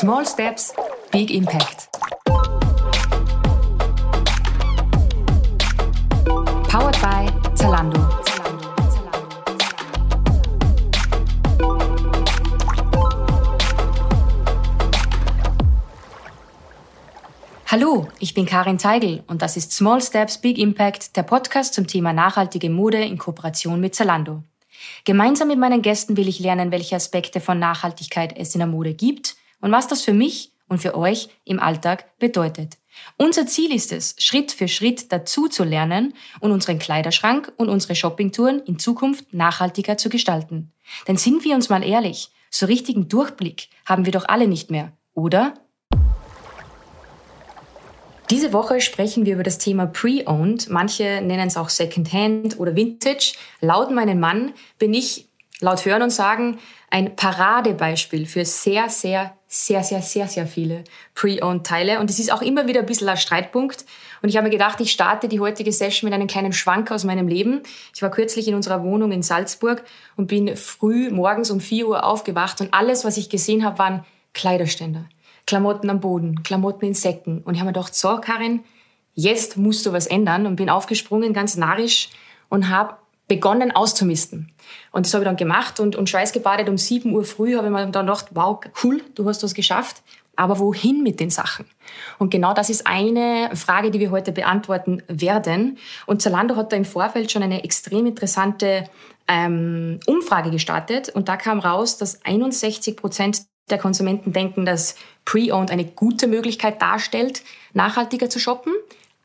Small Steps, Big Impact. Powered by Zalando. Hallo, ich bin Karin Teigl und das ist Small Steps Big Impact, der Podcast zum Thema nachhaltige Mode in Kooperation mit Zalando. Gemeinsam mit meinen Gästen will ich lernen, welche Aspekte von Nachhaltigkeit es in der Mode gibt und was das für mich und für euch im Alltag bedeutet. Unser Ziel ist es, Schritt für Schritt dazu zu lernen und unseren Kleiderschrank und unsere Shoppingtouren in Zukunft nachhaltiger zu gestalten. Denn sind wir uns mal ehrlich, so richtigen Durchblick haben wir doch alle nicht mehr, oder? Diese Woche sprechen wir über das Thema Pre-Owned. Manche nennen es auch Secondhand oder Vintage. Laut meinem Mann bin ich, laut Hören und Sagen, ein Paradebeispiel für sehr, sehr, sehr, sehr, sehr, sehr viele Pre-Owned-Teile. Und es ist auch immer wieder ein bisschen ein Streitpunkt. Und ich habe mir gedacht, ich starte die heutige Session mit einem kleinen Schwank aus meinem Leben. Ich war kürzlich in unserer Wohnung in Salzburg und bin früh morgens um 4 Uhr aufgewacht und alles, was ich gesehen habe, waren Kleiderständer. Klamotten am Boden, Klamotten in Säcken. Und ich habe mir gedacht, so Karin, jetzt musst du was ändern und bin aufgesprungen, ganz narrisch und habe begonnen auszumisten. Und das habe ich dann gemacht und, und schweißgebadet um 7 Uhr früh habe ich mir dann gedacht, wow, cool, du hast was geschafft. Aber wohin mit den Sachen? Und genau das ist eine Frage, die wir heute beantworten werden. Und Zalando hat da im Vorfeld schon eine extrem interessante ähm, Umfrage gestartet. Und da kam raus, dass 61 Prozent der Konsumenten denken, dass Pre-Owned eine gute Möglichkeit darstellt, nachhaltiger zu shoppen.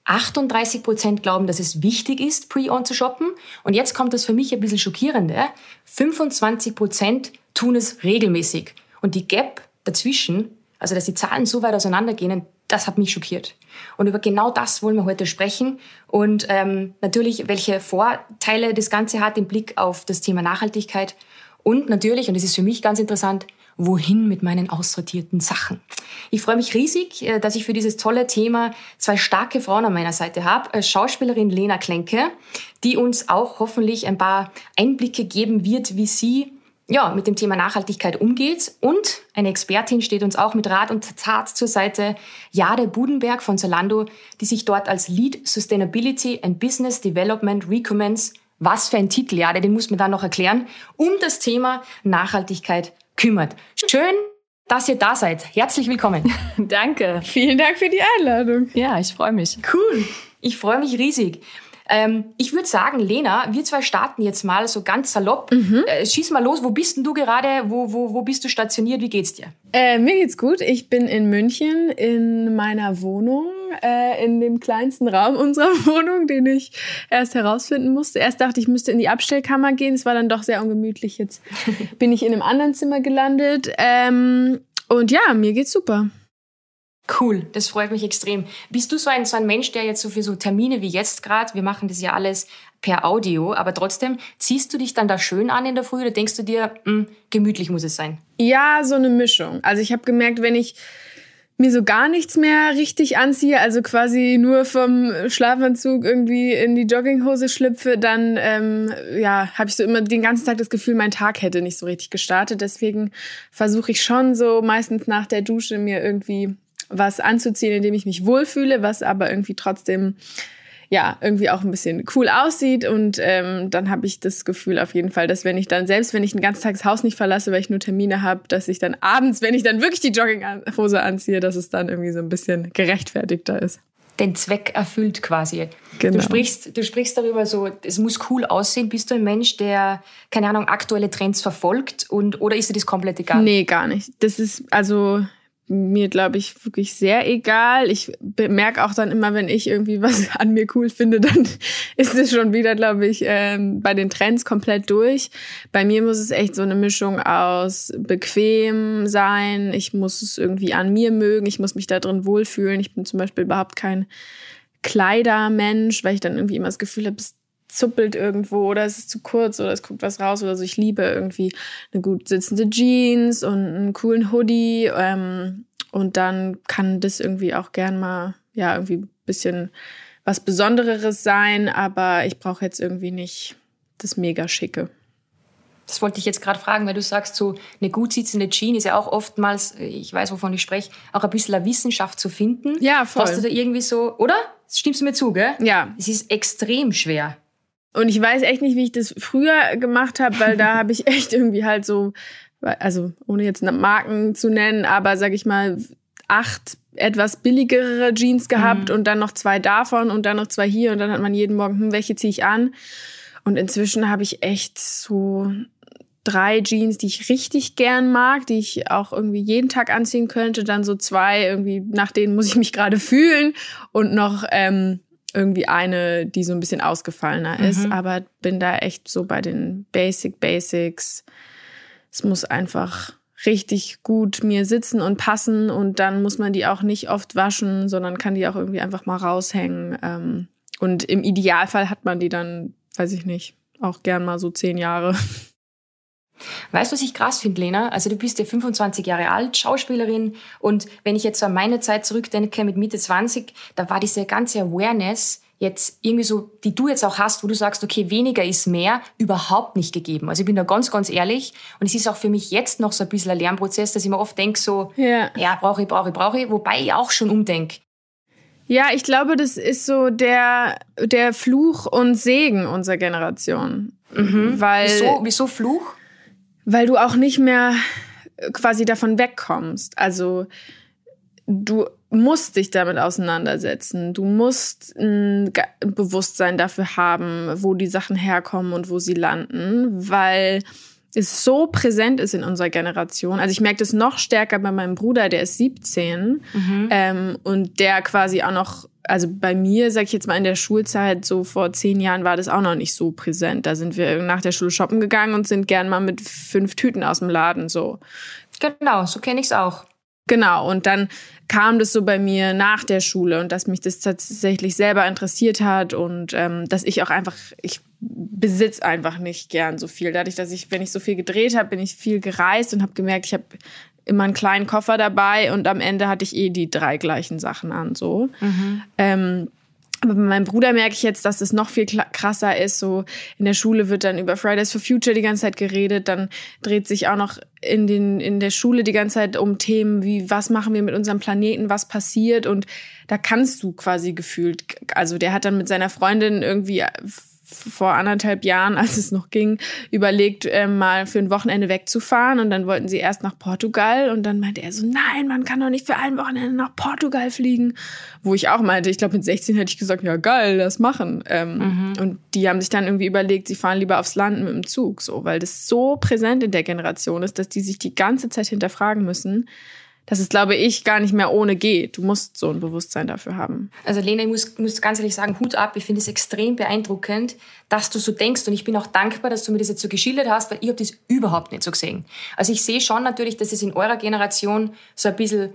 38 Prozent glauben, dass es wichtig ist, Pre-Owned zu shoppen. Und jetzt kommt das für mich ein bisschen schockierende. 25 Prozent tun es regelmäßig. Und die Gap dazwischen, also dass die Zahlen so weit auseinandergehen, das hat mich schockiert. Und über genau das wollen wir heute sprechen. Und ähm, natürlich, welche Vorteile das Ganze hat im Blick auf das Thema Nachhaltigkeit. Und natürlich, und das ist für mich ganz interessant, wohin mit meinen aussortierten Sachen. Ich freue mich riesig, äh, dass ich für dieses tolle Thema zwei starke Frauen an meiner Seite habe. Äh, Schauspielerin Lena Klenke, die uns auch hoffentlich ein paar Einblicke geben wird, wie sie ja, mit dem Thema Nachhaltigkeit umgeht. Und eine Expertin steht uns auch mit Rat und Tat zur Seite, Jade Budenberg von Zalando, die sich dort als Lead Sustainability and Business Development Recommends was für ein Titel, ja, den muss man dann noch erklären, um das Thema Nachhaltigkeit kümmert. Schön, dass ihr da seid. Herzlich willkommen. Danke. Vielen Dank für die Einladung. Ja, ich freue mich. Cool. Ich freue mich riesig. Ähm, ich würde sagen, Lena, wir zwei starten jetzt mal so ganz salopp. Mhm. Äh, schieß mal los, wo bist denn du gerade? Wo, wo, wo bist du stationiert? Wie geht's dir? Äh, mir geht's gut. Ich bin in München in meiner Wohnung, äh, in dem kleinsten Raum unserer Wohnung, den ich erst herausfinden musste. Erst dachte ich, müsste in die Abstellkammer gehen. Es war dann doch sehr ungemütlich. Jetzt bin ich in einem anderen Zimmer gelandet. Ähm, und ja, mir geht's super. Cool, das freut mich extrem. Bist du so ein, so ein Mensch, der jetzt so für so Termine wie jetzt gerade, wir machen das ja alles per Audio, aber trotzdem, ziehst du dich dann da schön an in der Früh oder denkst du dir, mh, hm, gemütlich muss es sein? Ja, so eine Mischung. Also ich habe gemerkt, wenn ich mir so gar nichts mehr richtig anziehe, also quasi nur vom Schlafanzug irgendwie in die Jogginghose schlüpfe, dann ähm, ja, habe ich so immer den ganzen Tag das Gefühl, mein Tag hätte nicht so richtig gestartet. Deswegen versuche ich schon so meistens nach der Dusche mir irgendwie was anzuziehen, in dem ich mich wohlfühle, was aber irgendwie trotzdem ja, irgendwie auch ein bisschen cool aussieht. Und ähm, dann habe ich das Gefühl auf jeden Fall, dass wenn ich dann, selbst wenn ich ein ganzes Tag das Haus nicht verlasse, weil ich nur Termine habe, dass ich dann abends, wenn ich dann wirklich die Jogginghose anziehe, dass es dann irgendwie so ein bisschen gerechtfertigter ist. Den Zweck erfüllt quasi. Genau. Du, sprichst, du sprichst darüber so, es muss cool aussehen. Bist du ein Mensch, der, keine Ahnung, aktuelle Trends verfolgt? Und, oder ist dir das komplett egal? Nee, gar nicht. Das ist, also mir, glaube ich, wirklich sehr egal. Ich merke auch dann immer, wenn ich irgendwie was an mir cool finde, dann ist es schon wieder, glaube ich, ähm, bei den Trends komplett durch. Bei mir muss es echt so eine Mischung aus bequem sein. Ich muss es irgendwie an mir mögen. Ich muss mich da drin wohlfühlen. Ich bin zum Beispiel überhaupt kein Kleidermensch, weil ich dann irgendwie immer das Gefühl habe, zuppelt irgendwo oder es ist zu kurz oder es guckt was raus oder so. Ich liebe irgendwie eine gut sitzende Jeans und einen coolen Hoodie. Ähm, und dann kann das irgendwie auch gern mal, ja, irgendwie ein bisschen was Besondereres sein, aber ich brauche jetzt irgendwie nicht das mega schicke. Das wollte ich jetzt gerade fragen, weil du sagst, so eine gut sitzende Jeans ist ja auch oftmals, ich weiß, wovon ich spreche, auch ein bisschen eine Wissenschaft zu finden. Ja, voll. Hast du da irgendwie so, oder? Stimmst du mir zu, gell? Ja. Es ist extrem schwer. Und ich weiß echt nicht, wie ich das früher gemacht habe, weil da habe ich echt irgendwie halt so, also ohne jetzt Marken zu nennen, aber sag ich mal, acht etwas billigere Jeans gehabt mhm. und dann noch zwei davon und dann noch zwei hier und dann hat man jeden Morgen, hm, welche ziehe ich an? Und inzwischen habe ich echt so drei Jeans, die ich richtig gern mag, die ich auch irgendwie jeden Tag anziehen könnte. Dann so zwei, irgendwie nach denen muss ich mich gerade fühlen. Und noch ähm, irgendwie eine, die so ein bisschen ausgefallener mhm. ist. Aber bin da echt so bei den Basic Basics. Es muss einfach richtig gut mir sitzen und passen und dann muss man die auch nicht oft waschen, sondern kann die auch irgendwie einfach mal raushängen. Ähm, und im Idealfall hat man die dann, weiß ich nicht, auch gern mal so zehn Jahre. Weißt du, was ich krass finde, Lena? Also du bist ja 25 Jahre alt, Schauspielerin und wenn ich jetzt an meine Zeit zurückdenke mit Mitte 20, da war diese ganze Awareness jetzt irgendwie so, die du jetzt auch hast, wo du sagst, okay, weniger ist mehr, überhaupt nicht gegeben. Also ich bin da ganz, ganz ehrlich und es ist auch für mich jetzt noch so ein bisschen ein Lernprozess, dass ich mir oft denke so, ja, ja brauche ich, brauche ich, brauche ich, wobei ich auch schon umdenke. Ja, ich glaube, das ist so der, der Fluch und Segen unserer Generation. Mhm. Weil, wieso, wieso Fluch? Weil du auch nicht mehr quasi davon wegkommst. Also du musst dich damit auseinandersetzen. Du musst ein Bewusstsein dafür haben, wo die Sachen herkommen und wo sie landen, weil es so präsent ist in unserer Generation. Also ich merke das noch stärker bei meinem Bruder, der ist 17 mhm. ähm, und der quasi auch noch, also bei mir, sag ich jetzt mal in der Schulzeit, so vor zehn Jahren war das auch noch nicht so präsent. Da sind wir nach der Schule shoppen gegangen und sind gern mal mit fünf Tüten aus dem Laden so. Genau, so kenne ich es auch. Genau, und dann kam das so bei mir nach der Schule und dass mich das tatsächlich selber interessiert hat und ähm, dass ich auch einfach, ich besitze einfach nicht gern so viel. Dadurch, dass ich, wenn ich so viel gedreht habe, bin ich viel gereist und habe gemerkt, ich habe immer einen kleinen Koffer dabei und am Ende hatte ich eh die drei gleichen Sachen an. So. Mhm. Ähm, aber bei meinem Bruder merke ich jetzt, dass es noch viel krasser ist. So in der Schule wird dann über Fridays for Future die ganze Zeit geredet. Dann dreht sich auch noch in, den, in der Schule die ganze Zeit um Themen wie, was machen wir mit unserem Planeten, was passiert. Und da kannst du quasi gefühlt, also der hat dann mit seiner Freundin irgendwie vor anderthalb Jahren, als es noch ging, überlegt, äh, mal für ein Wochenende wegzufahren. Und dann wollten sie erst nach Portugal. Und dann meinte er so, nein, man kann doch nicht für ein Wochenende nach Portugal fliegen. Wo ich auch meinte, ich glaube, mit 16 hätte ich gesagt, ja geil, das machen. Ähm, mhm. Und die haben sich dann irgendwie überlegt, sie fahren lieber aufs Land mit dem Zug. So, weil das so präsent in der Generation ist, dass die sich die ganze Zeit hinterfragen müssen, dass es, glaube ich, gar nicht mehr ohne geht. Du musst so ein Bewusstsein dafür haben. Also Lena, ich muss, muss ganz ehrlich sagen, Hut ab. Ich finde es extrem beeindruckend, dass du so denkst. Und ich bin auch dankbar, dass du mir das jetzt so geschildert hast, weil ich habe das überhaupt nicht so gesehen. Also ich sehe schon natürlich, dass es in eurer Generation so ein bisschen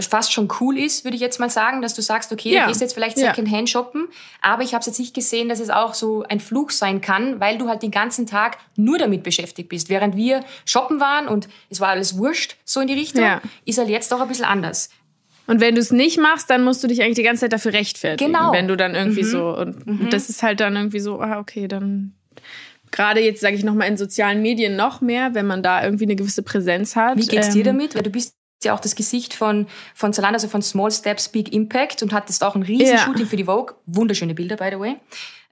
fast schon cool ist, würde ich jetzt mal sagen, dass du sagst, okay, ja. du gehst jetzt vielleicht Secondhand shoppen, aber ich habe jetzt nicht gesehen, dass es auch so ein Fluch sein kann, weil du halt den ganzen Tag nur damit beschäftigt bist. Während wir shoppen waren und es war alles wurscht, so in die Richtung, ja. ist halt jetzt doch ein bisschen anders. Und wenn du es nicht machst, dann musst du dich eigentlich die ganze Zeit dafür rechtfertigen. Genau. Wenn du dann irgendwie mhm. so, und mhm. das ist halt dann irgendwie so, ah, okay, dann gerade jetzt sage ich noch mal in sozialen Medien noch mehr, wenn man da irgendwie eine gewisse Präsenz hat. Wie geht's dir ähm, damit? Weil du bist ja auch das Gesicht von, von Zalando, also von Small Steps, Big Impact und hattest auch ein riesen ja. Shooting für die Vogue. Wunderschöne Bilder, by the way.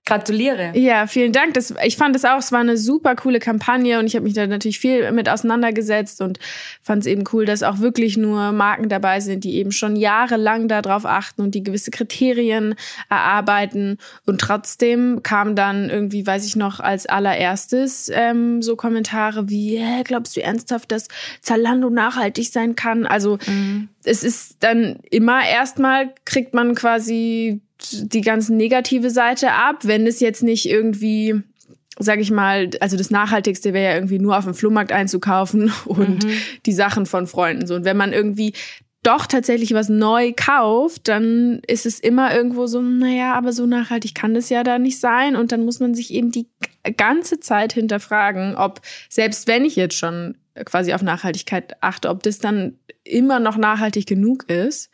Gratuliere. Ja, vielen Dank. Das, ich fand es auch, es war eine super coole Kampagne und ich habe mich da natürlich viel mit auseinandergesetzt und fand es eben cool, dass auch wirklich nur Marken dabei sind, die eben schon jahrelang darauf achten und die gewisse Kriterien erarbeiten. Und trotzdem kam dann irgendwie, weiß ich noch, als allererstes ähm, so Kommentare wie, äh, glaubst du ernsthaft, dass Zalando nachhaltig sein kann? Also mhm. es ist dann immer erstmal kriegt man quasi die ganzen negative Seite ab, wenn es jetzt nicht irgendwie sag ich mal, also das Nachhaltigste wäre ja irgendwie nur auf dem Flohmarkt einzukaufen und mhm. die Sachen von Freunden so. Und wenn man irgendwie doch tatsächlich was neu kauft, dann ist es immer irgendwo so, naja, aber so nachhaltig kann das ja da nicht sein. Und dann muss man sich eben die ganze Zeit hinterfragen, ob selbst wenn ich jetzt schon quasi auf Nachhaltigkeit achte, ob das dann immer noch nachhaltig genug ist.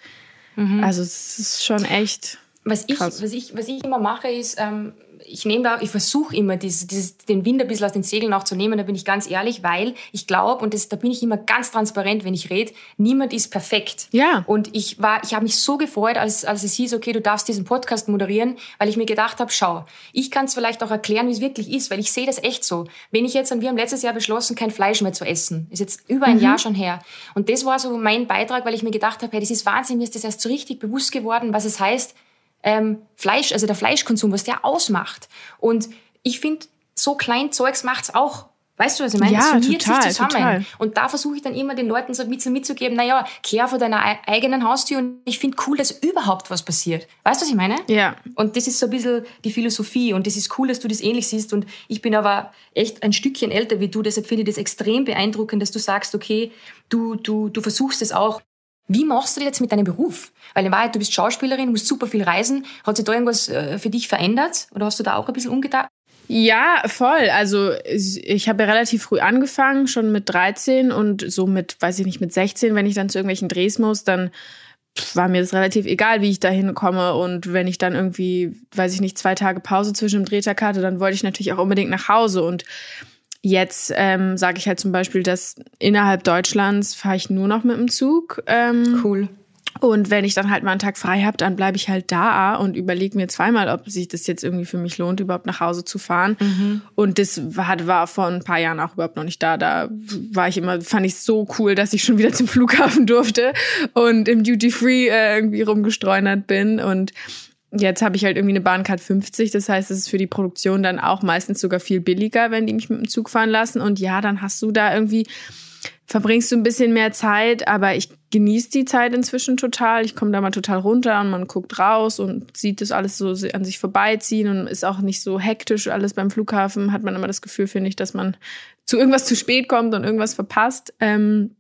Mhm. Also es ist schon echt was ich, was, ich, was ich immer mache, ist, ähm, ich nehme da, ich versuche immer, dieses, dieses, den Wind ein bisschen aus den Segeln auch zu nehmen, da bin ich ganz ehrlich, weil ich glaube, und das, da bin ich immer ganz transparent, wenn ich rede, niemand ist perfekt. Ja. Und ich war, ich habe mich so gefreut, als, als es hieß, okay, du darfst diesen Podcast moderieren, weil ich mir gedacht habe, schau, ich kann es vielleicht auch erklären, wie es wirklich ist, weil ich sehe das echt so. Wenn ich jetzt, und wir haben letztes Jahr beschlossen, kein Fleisch mehr zu essen, ist jetzt über ein mhm. Jahr schon her. Und das war so mein Beitrag, weil ich mir gedacht habe, hey, das ist Wahnsinn, mir ist das erst so richtig bewusst geworden, was es heißt, ähm, Fleisch, also der Fleischkonsum, was der ausmacht. Und ich finde, so klein Zeugs macht's auch. Weißt du, was ich meine? Ja, das total, sich zusammen. Total. Und da versuche ich dann immer den Leuten so bisschen mitzugeben, naja, kehr vor deiner eigenen Haustür und ich finde cool, dass überhaupt was passiert. Weißt du, was ich meine? Ja. Und das ist so ein bisschen die Philosophie und das ist cool, dass du das ähnlich siehst und ich bin aber echt ein Stückchen älter wie du, deshalb finde ich das extrem beeindruckend, dass du sagst, okay, du, du, du versuchst es auch wie machst du das jetzt mit deinem Beruf? Weil in Wahrheit, du bist Schauspielerin, musst super viel reisen. Hat sich da irgendwas äh, für dich verändert? Oder hast du da auch ein bisschen umgedacht? Ja, voll. Also ich habe ja relativ früh angefangen, schon mit 13 und so mit, weiß ich nicht, mit 16, wenn ich dann zu irgendwelchen Drehs muss, dann war mir das relativ egal, wie ich da hinkomme. Und wenn ich dann irgendwie, weiß ich nicht, zwei Tage Pause zwischen dem Drehtag hatte, dann wollte ich natürlich auch unbedingt nach Hause. Und Jetzt ähm, sage ich halt zum Beispiel, dass innerhalb Deutschlands fahre ich nur noch mit dem Zug. Ähm, cool. Und wenn ich dann halt mal einen Tag frei habe, dann bleibe ich halt da und überlege mir zweimal, ob sich das jetzt irgendwie für mich lohnt, überhaupt nach Hause zu fahren. Mhm. Und das war, war vor ein paar Jahren auch überhaupt noch nicht da. Da war ich immer, fand ich so cool, dass ich schon wieder zum Flughafen durfte und im Duty Free äh, irgendwie rumgestreunert bin. Und Jetzt habe ich halt irgendwie eine Bahncard 50, das heißt, es ist für die Produktion dann auch meistens sogar viel billiger, wenn die mich mit dem Zug fahren lassen. Und ja, dann hast du da irgendwie, verbringst du ein bisschen mehr Zeit, aber ich genieße die Zeit inzwischen total. Ich komme da mal total runter und man guckt raus und sieht das alles so an sich vorbeiziehen und ist auch nicht so hektisch alles beim Flughafen. Hat man immer das Gefühl, finde ich, dass man zu irgendwas zu spät kommt und irgendwas verpasst. Ähm,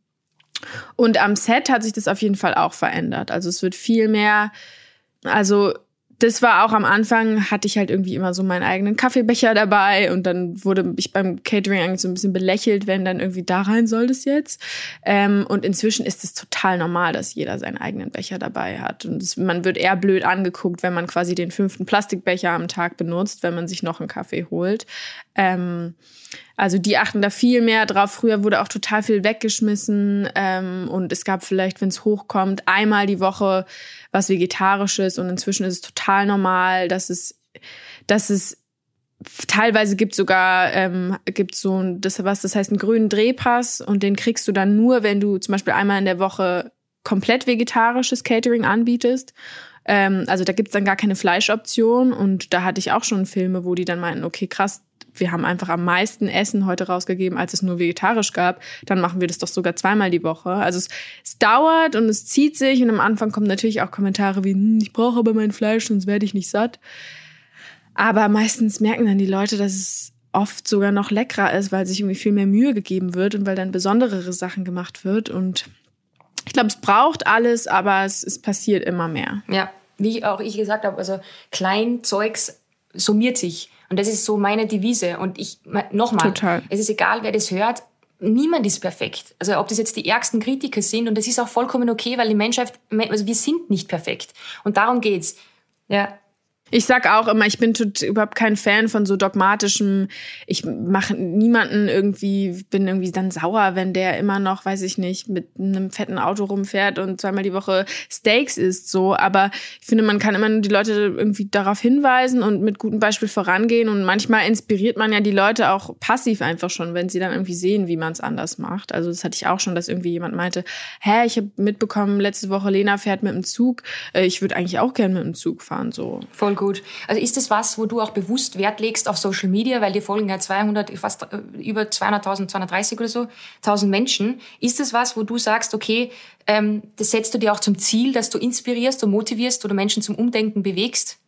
und am Set hat sich das auf jeden Fall auch verändert. Also es wird viel mehr, also das war auch am Anfang, hatte ich halt irgendwie immer so meinen eigenen Kaffeebecher dabei und dann wurde ich beim Catering eigentlich so ein bisschen belächelt, wenn dann irgendwie da rein soll das jetzt. Ähm, und inzwischen ist es total normal, dass jeder seinen eigenen Becher dabei hat. Und das, man wird eher blöd angeguckt, wenn man quasi den fünften Plastikbecher am Tag benutzt, wenn man sich noch einen Kaffee holt. Ähm, also die achten da viel mehr drauf. Früher wurde auch total viel weggeschmissen ähm, und es gab vielleicht, wenn es hochkommt, einmal die Woche was Vegetarisches und inzwischen ist es total normal, dass es, dass es teilweise gibt sogar ähm, gibt so ein, das was das heißt einen grünen Drehpass und den kriegst du dann nur, wenn du zum Beispiel einmal in der Woche komplett vegetarisches Catering anbietest. Ähm, also da gibt's dann gar keine Fleischoption und da hatte ich auch schon Filme, wo die dann meinten, okay, krass, wir haben einfach am meisten Essen heute rausgegeben, als es nur vegetarisch gab, dann machen wir das doch sogar zweimal die Woche. Also es, es dauert und es zieht sich und am Anfang kommen natürlich auch Kommentare wie, hm, ich brauche aber mein Fleisch, sonst werde ich nicht satt. Aber meistens merken dann die Leute, dass es oft sogar noch leckerer ist, weil sich irgendwie viel mehr Mühe gegeben wird und weil dann besonderere Sachen gemacht wird. Und ich glaube, es braucht alles, aber es, es passiert immer mehr. Ja, wie auch ich gesagt habe, also Kleinzeugs summiert sich. Und das ist so meine Devise. Und ich, nochmal, es ist egal, wer das hört, niemand ist perfekt. Also ob das jetzt die ärgsten Kritiker sind, und das ist auch vollkommen okay, weil die Menschheit, also wir sind nicht perfekt. Und darum geht's. Ja, ich sag auch immer, ich bin überhaupt kein Fan von so dogmatischem, ich mache niemanden irgendwie, bin irgendwie dann sauer, wenn der immer noch, weiß ich nicht, mit einem fetten Auto rumfährt und zweimal die Woche Steaks isst, so. Aber ich finde, man kann immer nur die Leute irgendwie darauf hinweisen und mit gutem Beispiel vorangehen und manchmal inspiriert man ja die Leute auch passiv einfach schon, wenn sie dann irgendwie sehen, wie man es anders macht. Also das hatte ich auch schon, dass irgendwie jemand meinte, hä, ich habe mitbekommen, letzte Woche Lena fährt mit dem Zug, äh, ich würde eigentlich auch gern mit dem Zug fahren, so. Voll gut. Also ist das was, wo du auch bewusst Wert legst auf Social Media, weil dir folgen ja 200, fast äh, über 200.000, 230 oder so, 1000 Menschen. Ist das was, wo du sagst, okay, ähm, das setzt du dir auch zum Ziel, dass du inspirierst und motivierst oder Menschen zum Umdenken bewegst?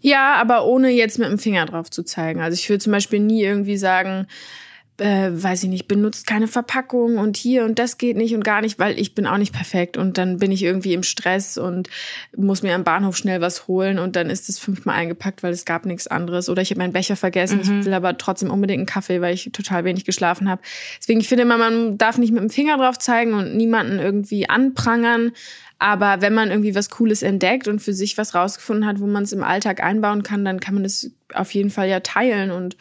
Ja, aber ohne jetzt mit dem Finger drauf zu zeigen. Also ich würde zum Beispiel nie irgendwie sagen, äh, weiß ich nicht, benutzt keine Verpackung und hier und das geht nicht und gar nicht, weil ich bin auch nicht perfekt und dann bin ich irgendwie im Stress und muss mir am Bahnhof schnell was holen und dann ist es fünfmal eingepackt, weil es gab nichts anderes oder ich habe meinen Becher vergessen, mhm. ich will aber trotzdem unbedingt einen Kaffee, weil ich total wenig geschlafen habe. Deswegen ich finde immer, man darf nicht mit dem Finger drauf zeigen und niemanden irgendwie anprangern, aber wenn man irgendwie was Cooles entdeckt und für sich was rausgefunden hat, wo man es im Alltag einbauen kann, dann kann man es auf jeden Fall ja teilen und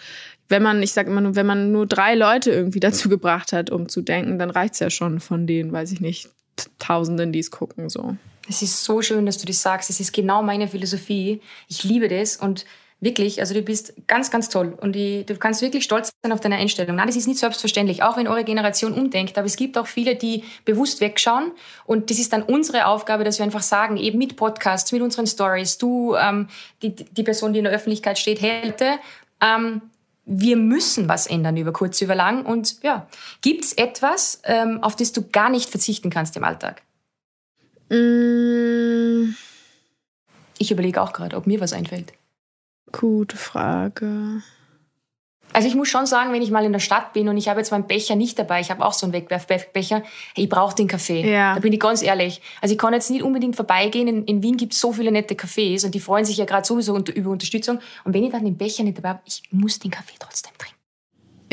wenn man, ich sage immer nur, wenn man nur drei Leute irgendwie dazu gebracht hat, um zu denken, dann reicht's ja schon von denen, weiß ich nicht, Tausenden, die es gucken, so. Es ist so schön, dass du das sagst. Es ist genau meine Philosophie. Ich liebe das und wirklich, also du bist ganz, ganz toll und die, du kannst wirklich stolz sein auf deine Einstellung. Nein, das ist nicht selbstverständlich, auch wenn eure Generation umdenkt, aber es gibt auch viele, die bewusst wegschauen und das ist dann unsere Aufgabe, dass wir einfach sagen, eben mit Podcasts, mit unseren Stories, du, ähm, die, die Person, die in der Öffentlichkeit steht, hätte, ähm, wir müssen was ändern über kurz, über lang. Und ja, gibt es etwas, ähm, auf das du gar nicht verzichten kannst im Alltag? Mm. Ich überlege auch gerade, ob mir was einfällt. Gute Frage. Also ich muss schon sagen, wenn ich mal in der Stadt bin und ich habe jetzt meinen Becher nicht dabei, ich habe auch so einen Wegwerfbecher, hey, ich brauche den Kaffee. Ja. Da bin ich ganz ehrlich. Also ich kann jetzt nicht unbedingt vorbeigehen. In, in Wien gibt es so viele nette Cafés und die freuen sich ja gerade sowieso unter, über Unterstützung. Und wenn ich dann den Becher nicht dabei habe, ich muss den Kaffee trotzdem trinken.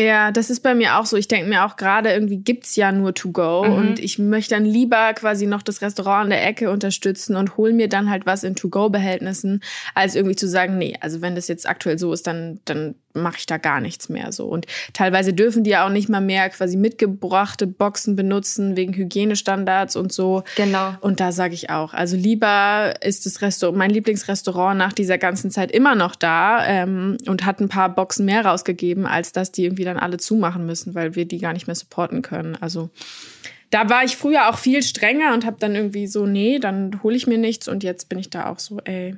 Ja, das ist bei mir auch so. Ich denke mir auch gerade, irgendwie gibt's ja nur to go mhm. und ich möchte dann lieber quasi noch das Restaurant an der Ecke unterstützen und hol mir dann halt was in to go Behältnissen, als irgendwie zu sagen, nee, also wenn das jetzt aktuell so ist, dann dann mache ich da gar nichts mehr so. Und teilweise dürfen die ja auch nicht mal mehr quasi mitgebrachte Boxen benutzen wegen Hygienestandards und so. Genau. Und da sage ich auch, also lieber ist das Restaurant, mein Lieblingsrestaurant nach dieser ganzen Zeit immer noch da ähm, und hat ein paar Boxen mehr rausgegeben, als dass die irgendwie dann alle zumachen müssen, weil wir die gar nicht mehr supporten können. Also da war ich früher auch viel strenger und habe dann irgendwie so, nee, dann hole ich mir nichts und jetzt bin ich da auch so, ey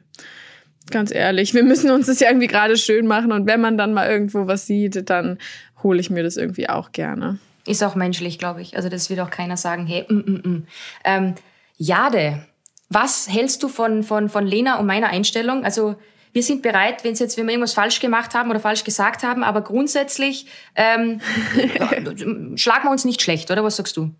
Ganz ehrlich, wir müssen uns das ja irgendwie gerade schön machen und wenn man dann mal irgendwo was sieht, dann hole ich mir das irgendwie auch gerne. Ist auch menschlich, glaube ich. Also das wird auch keiner sagen, hey, mm, mm, mm. Ähm, Jade, was hältst du von, von, von Lena und meiner Einstellung? Also wir sind bereit, wenn jetzt, wenn wir irgendwas falsch gemacht haben oder falsch gesagt haben, aber grundsätzlich ähm, schlagen wir uns nicht schlecht, oder? Was sagst du?